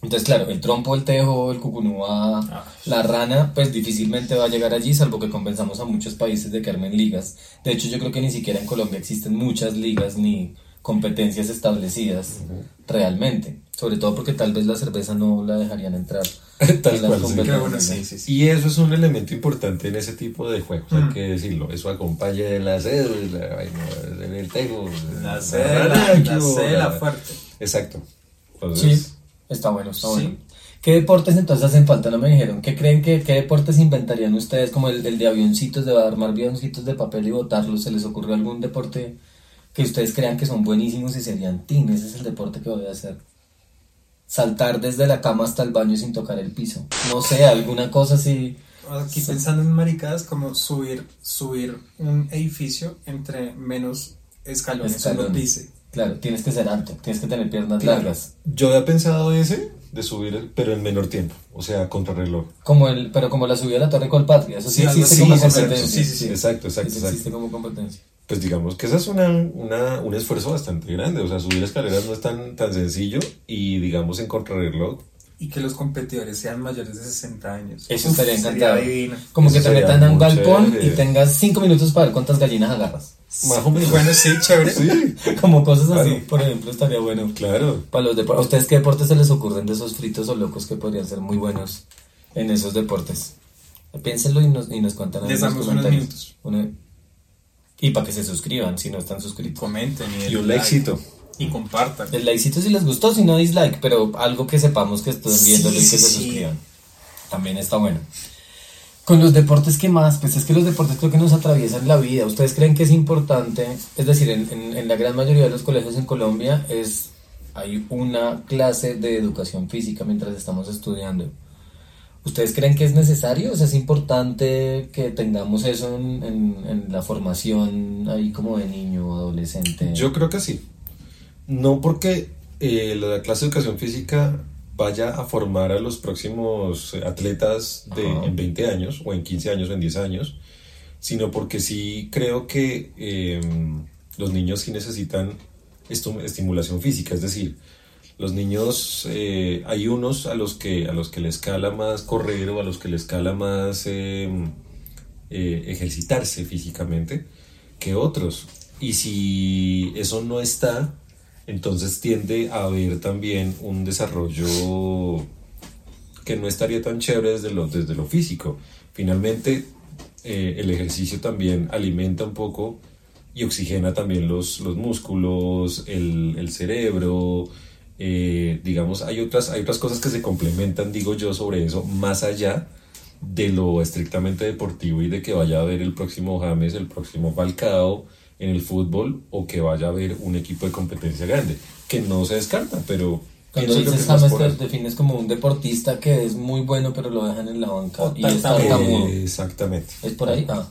Entonces, claro, el trompo, el tejo, el cucunúa, ah. la rana, pues difícilmente va a llegar allí, salvo que convenzamos a muchos países de que armen ligas. De hecho, yo creo que ni siquiera en Colombia existen muchas ligas ni competencias establecidas realmente. Sobre todo porque tal vez la cerveza no la dejarían entrar. tal cual, Y eso es un elemento importante en ese tipo de juegos, hay mm. que decirlo. Eso acompaña en la en el tejo. La cédula, la cédula fuerte. Exacto. sí, está bueno, está bueno. ¿Qué deportes entonces hacen falta? No me dijeron. ¿Qué creen que qué deportes inventarían ustedes como el, el de avioncitos, de armar avioncitos de papel y botarlos? ¿Se les ocurrió algún deporte que ustedes crean que son buenísimos y serían, tin, ese es el deporte que voy a hacer? Saltar desde la cama hasta el baño sin tocar el piso. No sé, alguna cosa así. Aquí pensando en maricadas como subir, subir un edificio entre menos escalones Escalón. pise. Claro, tienes que ser alto, tienes que tener piernas largas. Yo había pensado ese de subir, pero en menor tiempo, o sea, contrarreloj. Como el, pero como la subida a la Torre Colpatria, eso sí, existe como competencia. Sí, sí, sí, exacto, exacto, exacto. Existe como competencia pues digamos que esa es una, una, un esfuerzo bastante grande. O sea, subir escaleras no es tan, tan sencillo y digamos en contrarreloj. Y que los competidores sean mayores de 60 años. Eso estaría encantado. Como que te metan a un galpón y tengas 5 minutos para ver cuántas gallinas agarras. Más o menos. Bueno, sí, chévere. Sí. Como cosas así, por ejemplo, estaría bueno. Claro. Para los deportes. ¿A ustedes qué deportes se les ocurren de esos fritos o locos que podrían ser muy buenos en esos deportes? Piénsenlo y nos, y nos cuentan en los comentarios. Y para que se suscriban si no están suscritos. Comenten y, un likecito. Y compartan. El likecito si les gustó, si no dislike, pero algo que sepamos que estén viéndolo y que se suscriban. También está bueno. Con los deportes, ¿qué más? Pues es que los deportes creo que nos atraviesan la vida. ¿Ustedes creen que es importante? Es decir, en, en la gran mayoría de los colegios en Colombia es hay una clase de educación física mientras estamos estudiando. ¿Ustedes creen que es necesario? O sea, es importante que tengamos eso en, la formación ahí como de niño o adolescente. Yo creo que sí. No porque eh, la clase de educación física vaya a formar a los próximos atletas de, en 20 años o en 15 años o en 10 años, sino porque sí creo que em, los niños sí necesitan estimulación física, es decir, los niños, eh, hay unos a los, que, a los que les cala más correr o a los que les cala más em, eh, ejercitarse físicamente que otros. Y si eso no está, entonces tiende a haber también un desarrollo que no estaría tan chévere desde lo, desde lo físico. Finalmente, eh, el ejercicio también alimenta un poco y oxigena también los, los músculos, el, el cerebro, eh, digamos, hay otras, hay otras cosas que se complementan, digo yo, sobre eso, más allá de lo estrictamente deportivo y de que vaya a haber el próximo James, el próximo Falcao en el fútbol o que vaya a haber un equipo de competencia grande, que no se descarta, pero... Cuando dices James te defines como un deportista que es muy bueno pero lo dejan en la banca y está Exactamente. ¿Es por ahí? Ah.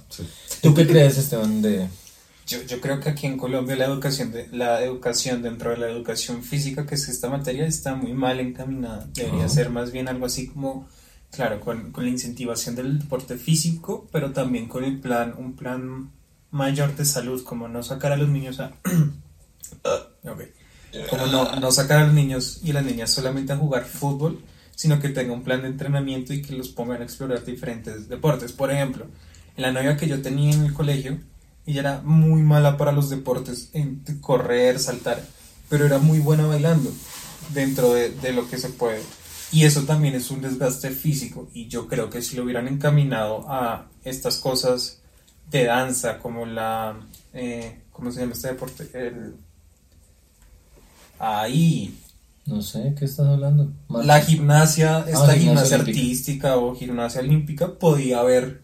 ¿Tú qué crees, Esteban, de, yo, yo, creo que aquí en Colombia la educación, de, la educación dentro de la educación física, que es esta materia, está muy mal encaminada. Debería ser más bien algo así como, claro, con, con, la incentivación del deporte físico, pero también con el plan, un plan mayor de salud, como no sacar a los niños a... okay. Como no, no sacar a los niños y las niñas solamente a jugar fútbol, sino que tenga un plan de entrenamiento y que los pongan a explorar diferentes deportes. Por ejemplo, en la novia que yo tenía en el colegio, ella era muy mala para los deportes, en correr, saltar, pero era muy buena bailando dentro de, de, lo que se puede. Y eso también es un desgaste físico y yo creo que si lo hubieran encaminado a estas cosas de danza como la... Eh, ¿Cómo se llama este deporte? El, ahí. No sé, ¿qué estás hablando? La gimnasia, esta ah, gimnasia, artística o gimnasia olímpica podía haber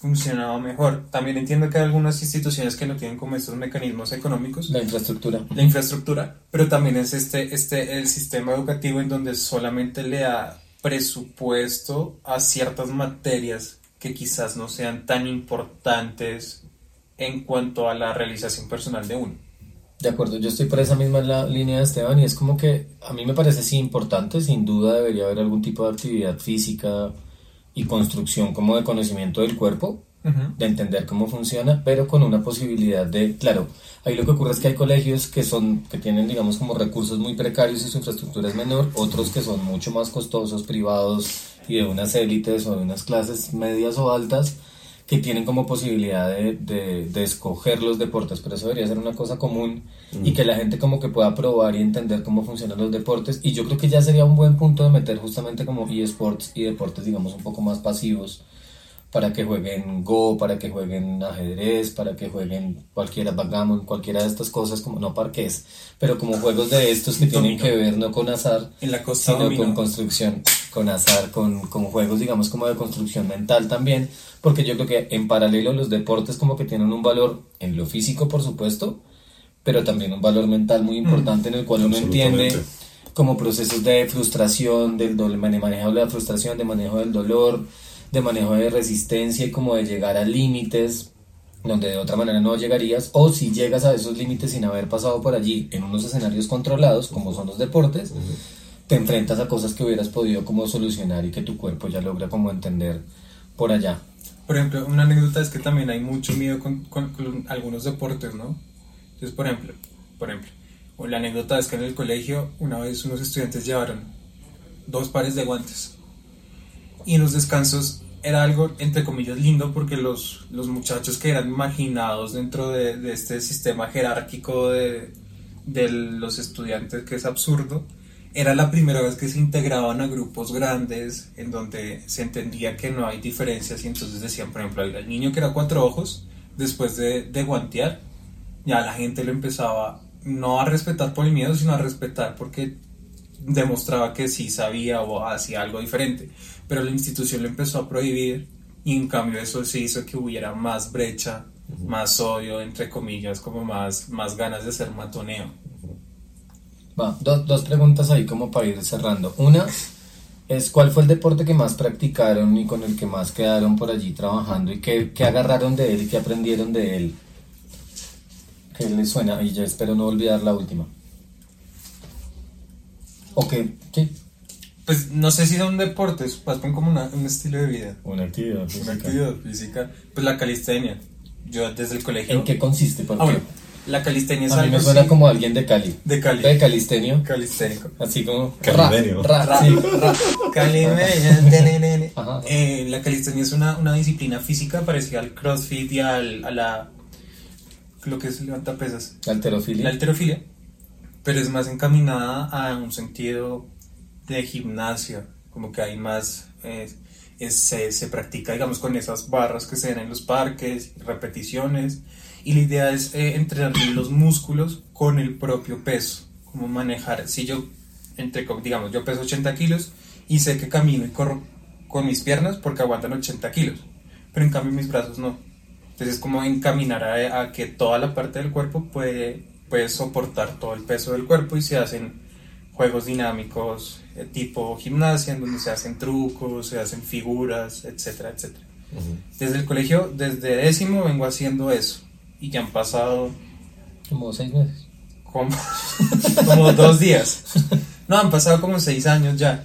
funcionaba mejor. También entiendo que hay algunas instituciones que no tienen como estos mecanismos económicos. La infraestructura. La infraestructura, pero también es este, este, el sistema educativo en donde solamente le da presupuesto a ciertas materias que quizás no sean tan importantes en cuanto a la realización personal de uno. De acuerdo, yo estoy por esa misma línea de Esteban y es como que a mí me parece sí importante, sin duda debería haber algún tipo de actividad física, y construcción como de conocimiento del cuerpo, de entender cómo funciona, pero con una posibilidad de, claro, ahí lo que ocurre es que hay colegios que son, que tienen digamos como recursos muy precarios y su infraestructura es menor, otros que son mucho más costosos, privados y de unas élites o de unas clases medias o altas, que tienen como posibilidad de, de, escoger los deportes, pero eso debería ser una cosa común y que la gente como que pueda probar y entender cómo funcionan los deportes. Y yo creo que ya sería un buen punto de meter justamente como eSports y deportes digamos un poco más pasivos para que jueguen Go, para que jueguen ajedrez, para que jueguen cualquiera backgammon, cualquiera de estas cosas, como no parques, pero como juegos de estos que tienen que ver no con azar, en la sino con construcción, con azar, con, con juegos digamos como de construcción mental también, porque yo creo que en paralelo los deportes como que tienen un valor en lo físico, por supuesto, pero también un valor mental muy importante en el cual uno entiende como procesos de frustración, del de manejo de la frustración, de manejo del dolor, de manejo de resistencia y como de llegar a límites donde de otra manera no llegarías, o si llegas a esos límites sin haber pasado por allí en unos escenarios controlados, como son los deportes, te enfrentas a cosas que hubieras podido como solucionar y que tu cuerpo ya logra como entender por allá. Por ejemplo, una anécdota es que también hay mucho miedo con, algunos deportes, ¿no? Entonces, por ejemplo, por ejemplo, la anécdota es que en el colegio una vez unos estudiantes llevaron dos pares de guantes y en los descansos era algo entre comillas lindo porque los, los muchachos que eran marginados dentro de, este sistema jerárquico de, de los estudiantes que es absurdo era la primera vez que se integraban a grupos grandes en donde se entendía que no hay diferencias y entonces decían, por ejemplo, el niño que era cuatro ojos, después de, de guantear, ya la gente lo empezaba no a respetar por el miedo, sino a respetar porque demostraba que sí sabía o hacía algo diferente. Pero la institución lo empezó a prohibir y en cambio eso sí hizo que hubiera más brecha, más odio, entre comillas, como más, más ganas de ser matoneo dos preguntas ahí como para ir cerrando. Una es cuál fue el deporte que más practicaron y con el que más quedaron por allí trabajando y qué, agarraron de él y qué aprendieron de él. ¿Qué les suena? Y ya espero no olvidar la última. ¿O qué? Pues no sé si son deportes, más bien como un estilo de vida. Una actividad física. Una actividad física. Pues la calistenia. Yo desde el colegio. ¿En qué consiste? Por ah, la calistenia es a mí me suena como alguien de Cali. De Cali. De calistenio. Calisténico. Así como. Calimenio. Ra, ra, eh, la calistenia es una, una, disciplina física parecida al crossfit y al, a la. lo que es levanta pesas. La alterofilia. La alterofilia, pero es más encaminada a un sentido de gimnasia, como que hay más, eh, se, se, practica, digamos, con esas barras que se ven en los parques, repeticiones, y la idea es eh, entrenar los músculos con el propio peso, como manejar, si yo, entre, digamos, yo peso 80 kilos y sé que camino y corro con mis piernas porque aguantan 80 kilos, pero en cambio mis brazos no. Entonces es como encaminar a, a que toda la parte del cuerpo puede, puede soportar todo el peso del cuerpo y se hacen juegos dinámicos eh, tipo gimnasia, en donde se hacen trucos, se hacen figuras, etcétera, etcétera. Desde el colegio, desde décimo, vengo haciendo eso. Y ya han pasado... Como seis meses. Como, como dos días. No, han pasado como seis años ya.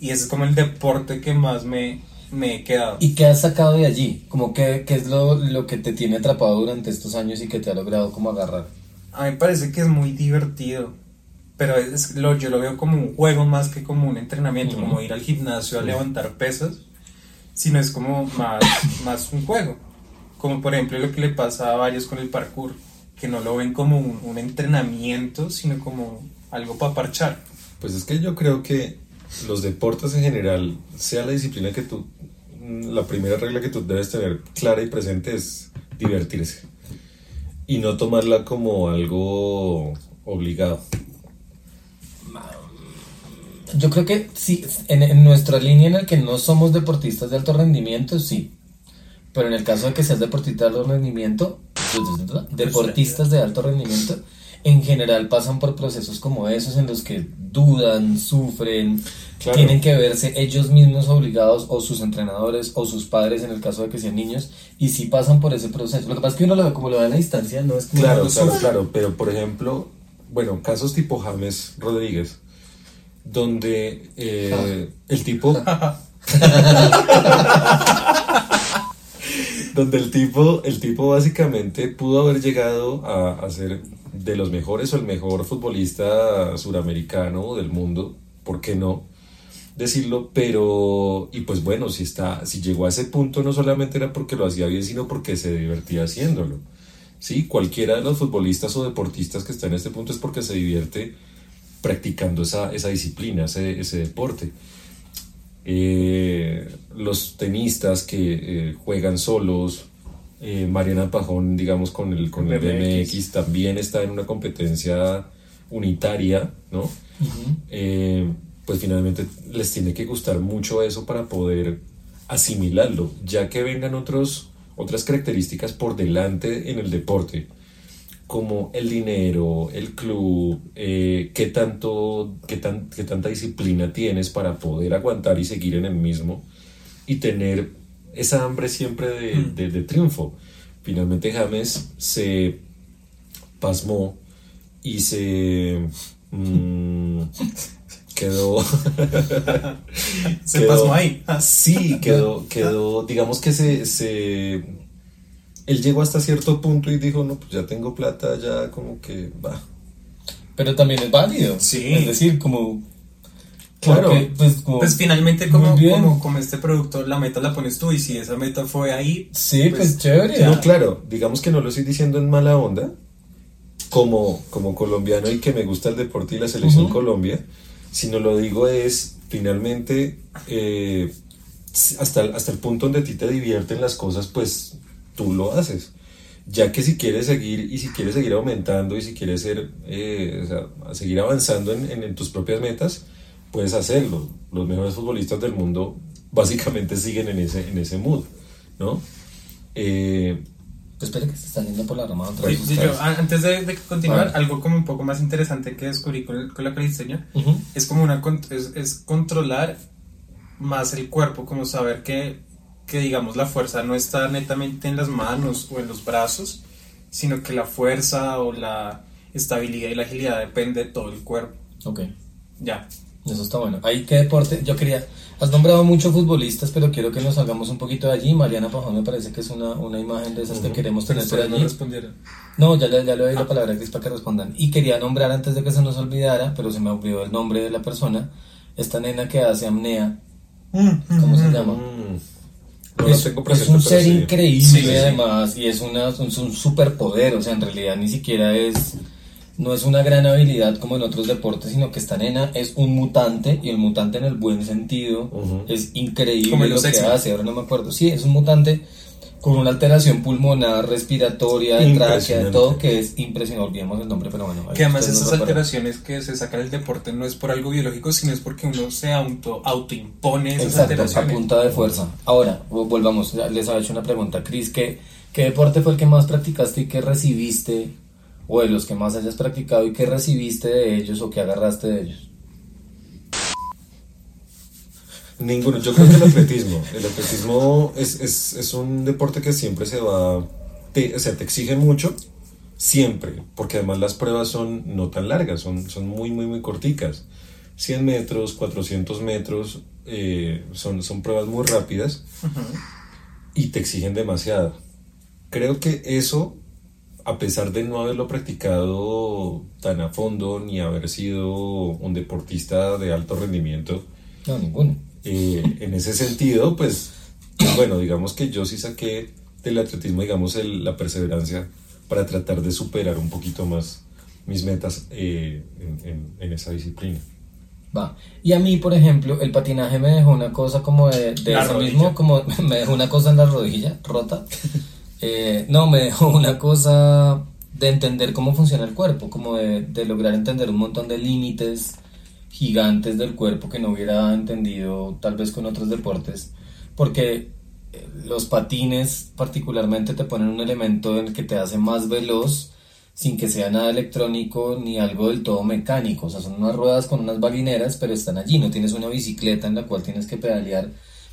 Y ese es como el deporte que más me, me he quedado. ¿Y qué has sacado de allí? Como que, ¿Qué es lo, lo que te tiene atrapado durante estos años y que te ha logrado como agarrar? A mí me parece que es muy divertido pero es, lo, yo lo veo como un juego más que como un entrenamiento, como ir al gimnasio a levantar pesas, sino es como más, más un juego. Como por ejemplo lo que le pasa a varios con el parkour, que no lo ven como un, un entrenamiento, sino como algo para parchar. Pues es que yo creo que los deportes en general, sea la disciplina que tú, la primera regla que tú debes tener clara y presente es divertirse y no tomarla como algo obligado. Yo creo que sí, en, nuestra línea en la que no somos deportistas de alto rendimiento, sí. Pero en el caso de que seas deportista de alto rendimiento, deportistas de alto rendimiento, en general pasan por procesos como esos en los que dudan, sufren, tienen que verse ellos mismos obligados o sus entrenadores o sus padres en el caso de que sean niños y sí pasan por ese proceso. Lo que pasa es que uno lo ve como lo ve a la distancia, no es Claro, claro, claro, pero por ejemplo, bueno, casos tipo James Rodríguez, donde eh, el tipo... donde el tipo, el tipo básicamente pudo haber llegado a, a, ser de los mejores o el mejor futbolista suramericano del mundo, ¿por qué no? decirlo, pero y pues bueno, si está si llegó a ese punto no solamente era porque lo hacía bien, sino porque se divertía haciéndolo. Sí, cualquiera de los futbolistas o deportistas que está en este punto es porque se divierte practicando esa, esa disciplina, ese, ese deporte. Eh, los tenistas que eh, juegan solos, eh, Mariana Pajón, digamos, con el, con el BMX, también está en una competencia unitaria, ¿no? pues finalmente les tiene que gustar mucho eso para poder asimilarlo, ya que vengan otros, otras características por delante en el deporte como el dinero, el club, eh, qué, tanto, qué, tan, qué tanta disciplina tienes para poder aguantar y seguir en el mismo y tener esa hambre siempre de, mm. de, triunfo. Finalmente James se pasmó y se mm, quedó se pasmó ahí sí quedó quedó digamos que se, se él llegó hasta cierto punto y dijo, no, pues ya tengo plata, ya como que va. Pero también es válido. Sí. Es decir, como... Claro, pues, pues, finalmente como, como, como, este producto, la meta la pones tú y si esa meta fue ahí... Sí, pues, pues chévere. No, claro, digamos que no lo estoy diciendo en mala onda, como, como colombiano y que me gusta el deporte y la selección Colombia, sino lo digo es, finalmente, eh, hasta, hasta el punto donde a ti te divierten las cosas, pues tú lo haces. Ya que si quieres seguir y si quieres seguir aumentando y si quieres ser, eh, seguir avanzando en, tus propias metas, puedes hacerlo. Los mejores futbolistas del mundo básicamente siguen en ese, en ese mood, ¿no? Eh, pues espera que se está yendo por la rama otra vez. antes de, continuar, algo como un poco más interesante que descubrí con, con la calistenia es como una es, es, controlar más el cuerpo, como saber que que digamos la fuerza no está netamente en las manos o en los brazos, sino que la fuerza o la estabilidad y la agilidad depende de todo el cuerpo. Ok. Ya. Eso está bueno. Ahí qué deporte, yo quería, has nombrado muchos futbolistas, pero quiero que nos salgamos un poquito de allí. Mariana Pajón me parece que es una, una imagen de esas que queremos tener por allí. No, ya, ya le doy la ah. palabra Cris para que respondan. Y quería nombrar antes de que se nos olvidara, pero se me olvidó el nombre de la persona, esta nena que hace apnea. Mm, ¿Cómo se mm, llama? Mm. es, un ser increíble además y es, una, un, un superpoder, o sea, en realidad ni siquiera es no es una gran habilidad como en otros deportes, sino que esta nena es un mutante y el mutante en el buen sentido es increíble lo que hace. Ahora no me acuerdo. Sí, es un mutante con una alteración pulmonar, respiratoria, de tráquea, todo que es impresionante. Olvidemos el nombre, pero bueno. Que además esas alteraciones que se sacan del deporte no es por algo biológico, sino es porque uno se auto autoimpone esas Exacto, alteraciones. a punta de fuerza. Ahora, volvamos, les había hecho una pregunta, Cris, ¿qué, ¿qué deporte fue el que más practicaste y qué recibiste, o de los que más hayas practicado y qué recibiste de ellos o qué agarraste de ellos? Ninguno, yo creo que el atletismo. El atletismo es, es, es un deporte que siempre se va, te, o sea, te exige mucho, siempre, porque además las pruebas son no tan largas, son, son muy, muy, muy corticas. 100 metros, 400 metros, eh, son, son pruebas muy rápidas y te exigen demasiado. Creo que eso, a pesar de no haberlo practicado tan a fondo ni haber sido un deportista de alto rendimiento, no, ninguno eh, en ese sentido, pues, bueno, digamos que yo sí saqué del atletismo, digamos, la perseverancia para tratar de superar un poquito más mis metas eh, en, esa disciplina. Va. Y a mí, por ejemplo, el patinaje me dejó una cosa como de, eso mismo, como me dejó una cosa en la rodilla rota. Eh, no, me dejó una cosa de entender cómo funciona el cuerpo, como de, de lograr entender un montón de límites gigantes del cuerpo que no hubiera entendido tal vez con otros deportes, porque eh, los patines particularmente te ponen un elemento en el que te hace más veloz sin que sea nada electrónico ni algo del todo mecánico, o sea, son unas ruedas con unas balineras, pero están allí, no tienes una bicicleta en la cual tienes que pedalear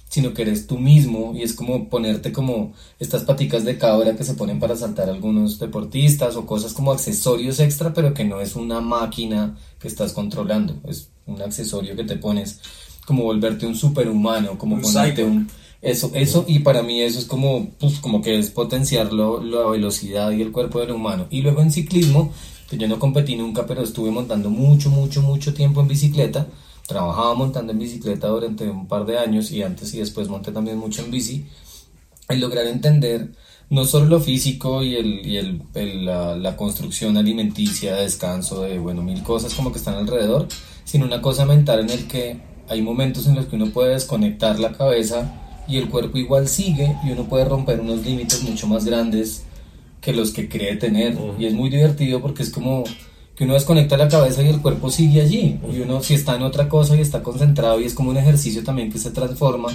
sino que eres tú mismo y es como ponerte como estas paticas de cabra que se ponen para saltar algunos deportistas o cosas como accesorios extra, pero que no es una máquina que estás controlando, es un accesorio que te pones como volverte un superhumano, como ponerte un eso eso y para mí eso es como pues como que es potenciar la velocidad y el cuerpo del humano. Y luego en ciclismo, que yo no competí nunca, pero estuve montando mucho mucho mucho tiempo en bicicleta trabajaba montando en bicicleta durante un par de años y antes y después monté también mucho en bici, el lograr entender no solo lo físico y, el, y el, la, la, construcción alimenticia, descanso, de bueno, mil cosas como que están alrededor, sino una cosa mental en el que hay momentos en los que uno puede desconectar la cabeza y el cuerpo igual sigue y uno puede romper unos límites mucho más grandes que los que cree tener. Y es muy divertido porque es como que uno desconecta la cabeza y el cuerpo sigue allí. Y uno si está en otra cosa y está concentrado y es como un ejercicio también que se transforma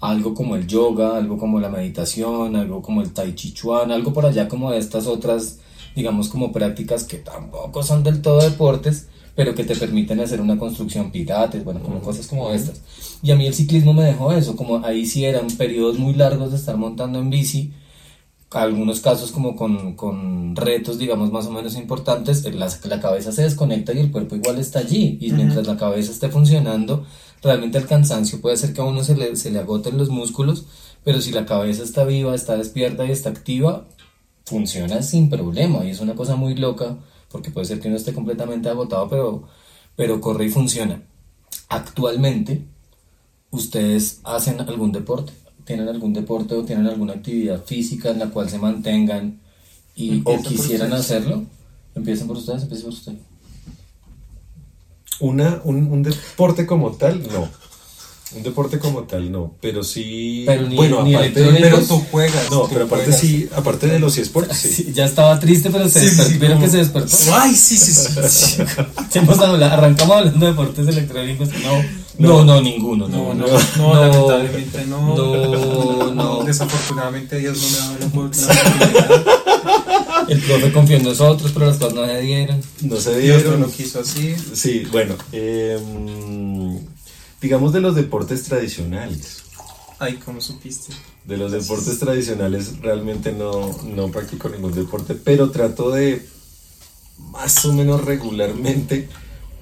algo como el yoga, algo como la meditación, algo como el tai chi chuan, algo por allá como estas otras, digamos como prácticas que tampoco son del todo deportes, pero que te permiten hacer una construcción pilates, bueno, como cosas como estas. Y a mí el ciclismo me dejó eso, como ahí sí eran periodos muy largos de estar montando en bici, algunos casos como con, con, retos, digamos, más o menos importantes, la, la, cabeza se desconecta y el cuerpo igual está allí. Y mientras la cabeza esté funcionando, realmente el cansancio puede ser que a uno se le, se le agoten los músculos, pero si la cabeza está viva, está despierta y está activa, funciona sin problema. Y es una cosa muy loca, porque puede ser que uno esté completamente agotado, pero, pero corre y funciona. Actualmente, ¿ustedes hacen algún deporte? Tienen algún deporte o tienen alguna actividad física en la cual se mantengan y, o quisieran hacerlo, empiecen por ustedes, empiecen por ustedes. Una, un, un deporte como tal, no. Un deporte como tal, no, pero sí. Pero bueno, aparte, pero tú juegas. No, pero aparte sí, aparte de los eSports, sí. Ya estaba triste, pero se despertó. que se despertó. Ay, sí, sí, sí. arrancamos hablando de deportes electrónicos. No. No, no, ninguno. No, no, no, lamentablemente no. No, no. Desafortunadamente Dios no me ha dado la oportunidad. El profe confió en nosotros, pero las cosas no se dieron. No se dieron. Dios no lo quiso así. Sí, bueno. Eh, digamos de los deportes tradicionales. Ay, ¿cómo supiste? De los deportes tradicionales realmente no, no practico ningún deporte, pero trato de más o menos regularmente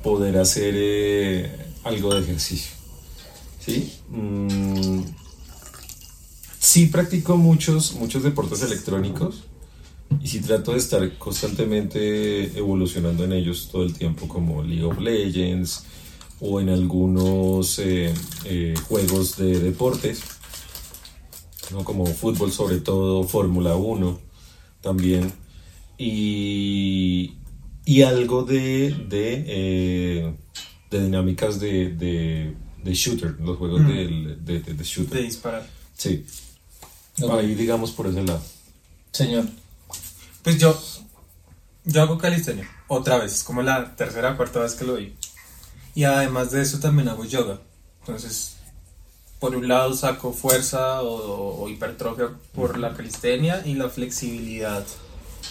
poder hacer eh, algo de ejercicio. ¿Sí? Mm, sí practico muchos, muchos deportes electrónicos y sí trato de estar constantemente evolucionando en ellos todo el tiempo, como League of Legends o en algunos eh, eh, juegos de deportes. ¿no? como fútbol sobre todo, Fórmula 1 también, y, y algo de, de, eh, de dinámicas de, de, de, shooter, los juegos Mm. de, de, de shooter. De disparar. Sí, Ok. ahí digamos por ese lado. Señor. Pues yo, yo hago calistenia, otra vez, es como la tercera o cuarta vez que lo vi. Y además de eso también hago yoga. Entonces, por un lado saco fuerza o, o hipertrofia por la calistenia y la flexibilidad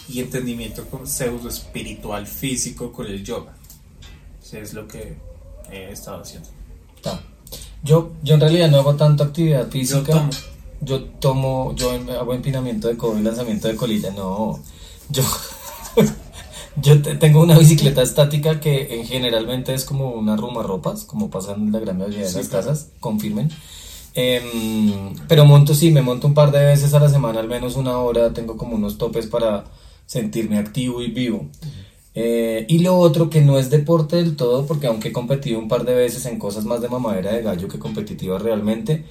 y entendimiento con pseudo espiritual físico con el yoga. Sí, es lo que he estado haciendo. Ta. Yo, yo en realidad no hago tanto actividad Yo física. tomo. Yo tomo, yo hago empinamiento de codo y lanzamiento de colita. No, yo, yo te- tengo una bicicleta estática que en generalmente es como una ropas, como pasan la gran mayoría de Sí, las claro. casas, confirmen. Em, pero monto, sí, me monto un par de veces a la semana, al menos una hora. Tengo como unos topes para sentirme activo y vivo. Eh, y lo otro que no es deporte del todo, porque aunque he competido un par de veces en cosas más de mamadera de gallo que competitivas realmente,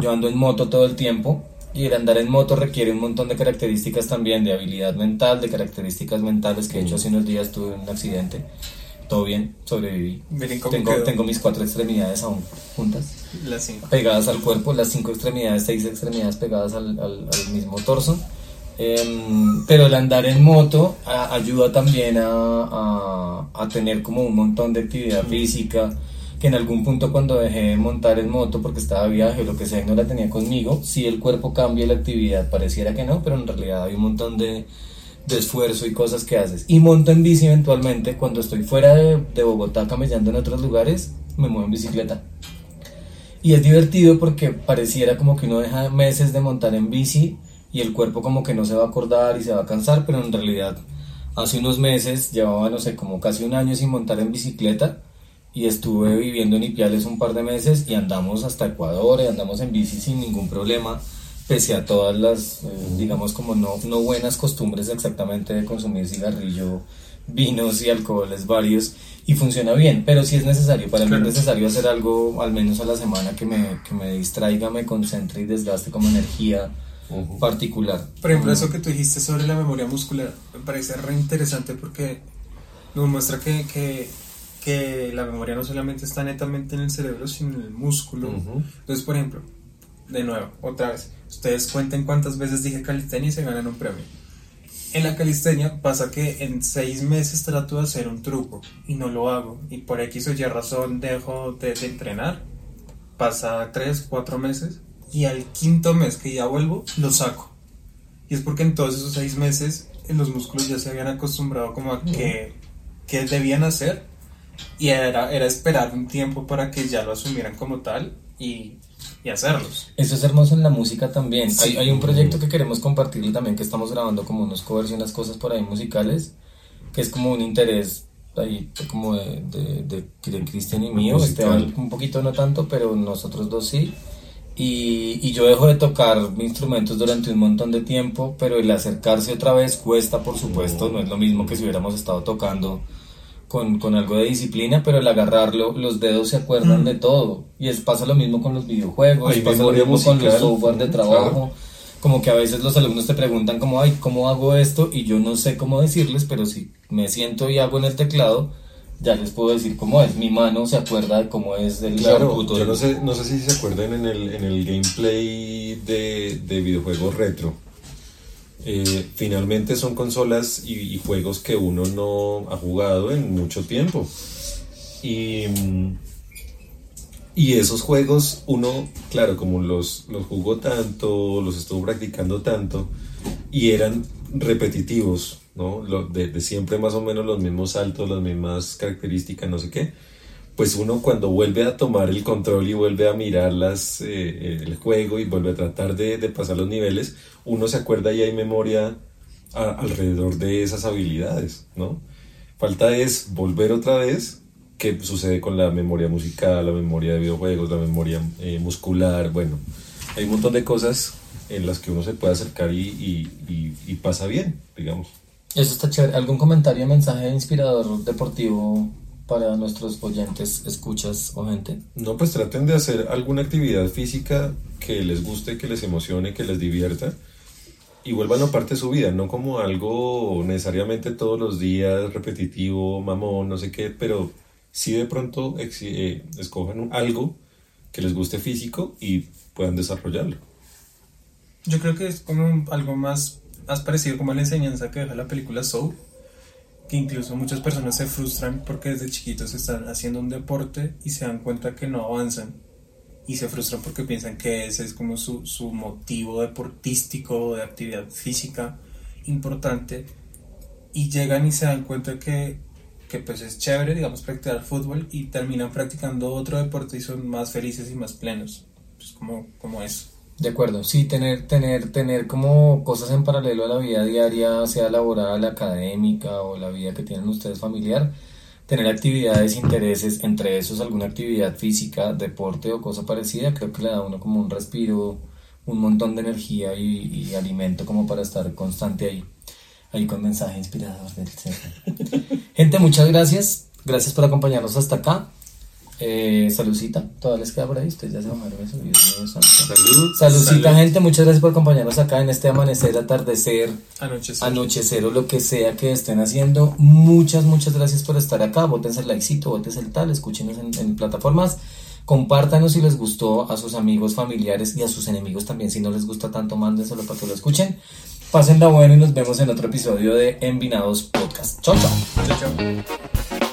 yo ando en moto todo el tiempo y el andar en moto requiere un montón de características también, de habilidad mental, de características mentales, que de hecho hace unos días tuve un accidente, todo bien, sobreviví. Tengo, mis cuatro extremidades aún juntas Las cinco. pegadas al cuerpo, las cinco extremidades, seis extremidades pegadas al, al- al mismo torso. Em, pero el andar en moto a- ayuda también a, a- a tener como un montón de actividad física, que en algún punto cuando dejé de montar en moto porque estaba de viaje o lo que sea y no la tenía conmigo, si el cuerpo cambia la actividad, pareciera que no, pero en realidad hay un montón de, de esfuerzo y cosas que haces. Y monto en bici eventualmente, cuando estoy fuera de, de Bogotá camellando en otros lugares, me muevo en bicicleta. Y es divertido porque pareciera como que uno deja meses de montar en bici y el cuerpo como que no se va a acordar y se va a cansar, pero en realidad hace unos meses llevaba, no sé, como casi un año sin montar en bicicleta y estuve viviendo en Ipiales un par de meses y andamos hasta Ecuador y andamos en bici sin ningún problema, pese a todas las, eh, digamos, como no, no buenas costumbres exactamente de consumir cigarrillo, vinos y alcoholes varios y funciona bien, pero sí es necesario, para mí es Claro. necesario hacer algo al menos a la semana que me, que me distraiga, me concentre y desgaste como energía Particular. Por ejemplo, eso que tú dijiste sobre la memoria muscular me parece re interesante porque nos muestra que, que, que la memoria no solamente está netamente en el cerebro, sino en el músculo. Ujú. Entonces, por ejemplo, de nuevo, otra vez, ustedes cuenten cuántas veces dije calistenia y se ganan un premio. En la calistenia pasa que en seis meses trato de hacer un truco y no lo hago. Y por X o Y razón dejo de, de entrenar. Pasa tres, cuatro meses y al quinto mes que ya vuelvo, lo saco. Y es porque en todos esos seis meses eh, los músculos ya se habían acostumbrado como a que, que debían hacer y era, era esperar un tiempo para que ya lo asumieran como tal y, y hacerlos. Eso es hermoso en la música también. Sí. Hay, hay un proyecto que queremos compartirle también, que estamos grabando como unos covers y unas cosas por ahí musicales, que es como un interés ahí como de, de, de, de Cristian y mío. Esteban un poquito no tanto, pero nosotros dos sí. Y, y yo dejo de tocar instrumentos durante un montón de tiempo, pero el acercarse otra vez cuesta, por supuesto, no es lo mismo que si hubiéramos estado tocando con, con algo de disciplina, pero el agarrarlo, los dedos se acuerdan de todo. Y es, pasa lo mismo con los videojuegos, pasa lo mismo con los software de trabajo. claro. Como que a veces los alumnos te preguntan como, ay, ¿cómo hago esto? Y yo no sé cómo decirles, pero si me siento y hago en el teclado, ya les puedo decir cómo es. Mi mano se acuerda de cómo es el Claro, yo no sé, no sé si se acuerdan en el, en el gameplay de, de videojuegos retro. Eh, finalmente son consolas y, y juegos que uno no ha jugado en mucho tiempo. Y, y esos juegos uno, claro, como los, los jugó tanto, los estuvo practicando tanto, y eran repetitivos, ¿no? De, siempre más o menos los mismos saltos, las mismas características, no sé qué pues uno cuando vuelve a tomar el control y vuelve a mirar eh, el juego y vuelve a tratar de, pasar los niveles, uno se acuerda y hay memoria alrededor de esas habilidades, ¿no? Falta es volver otra vez, que sucede con la memoria musical, la memoria de videojuegos, la memoria eh, muscular, bueno, hay un montón de cosas en las que uno se puede acercar y- y pasa bien, digamos. Eso está chévere. ¿Algún comentario, mensaje inspirador deportivo para nuestros oyentes, escuchas o gente? No, pues traten de hacer alguna actividad física que les guste, que les emocione, que les divierta y vuelvan a parte de su vida, no como algo necesariamente todos los días repetitivo, mamón, no sé qué, pero sí de pronto eh, escojan algo que les guste físico y puedan desarrollarlo. Yo creo que es como algo más, más parecido como la enseñanza que deja la película Soul, que incluso muchas personas se frustran porque desde chiquitos están haciendo un deporte y se dan cuenta que no avanzan y se frustran porque piensan que ese es como su, su motivo deportístico de actividad física importante y llegan y se dan cuenta que, que pues es chévere, digamos, practicar fútbol y terminan practicando otro deporte y son más felices y más plenos. Pues como, como eso. De acuerdo, sí, tener, tener, tener como cosas en paralelo a la vida diaria, sea laboral, académica o la vida que tienen ustedes familiar, tener actividades, intereses, entre esos alguna actividad física, deporte o cosa parecida, creo que le da a uno como un respiro, un montón de energía y, alimento como para estar constante ahí, ahí con mensaje inspirador del Gente, muchas gracias, gracias por acompañarnos hasta acá. Eh, saludcita, todavía les queda por ahí, ustedes ya se van a ver eso. Salud. Saludcita, gente, muchas gracias por acompañarnos acá en este amanecer, atardecer, anochecer. anochecer o lo que sea que estén haciendo. Muchas, muchas gracias por estar acá. Bótense el likecito, bótense el tal, escúchenos en, plataformas. Compártanos si les gustó a sus amigos, familiares y a sus enemigos también. Si no les gusta tanto, mándenselo para que lo escuchen. Pásenla bueno y nos vemos en otro episodio de Envinados Podcast. Chao, chao. Chao, chao.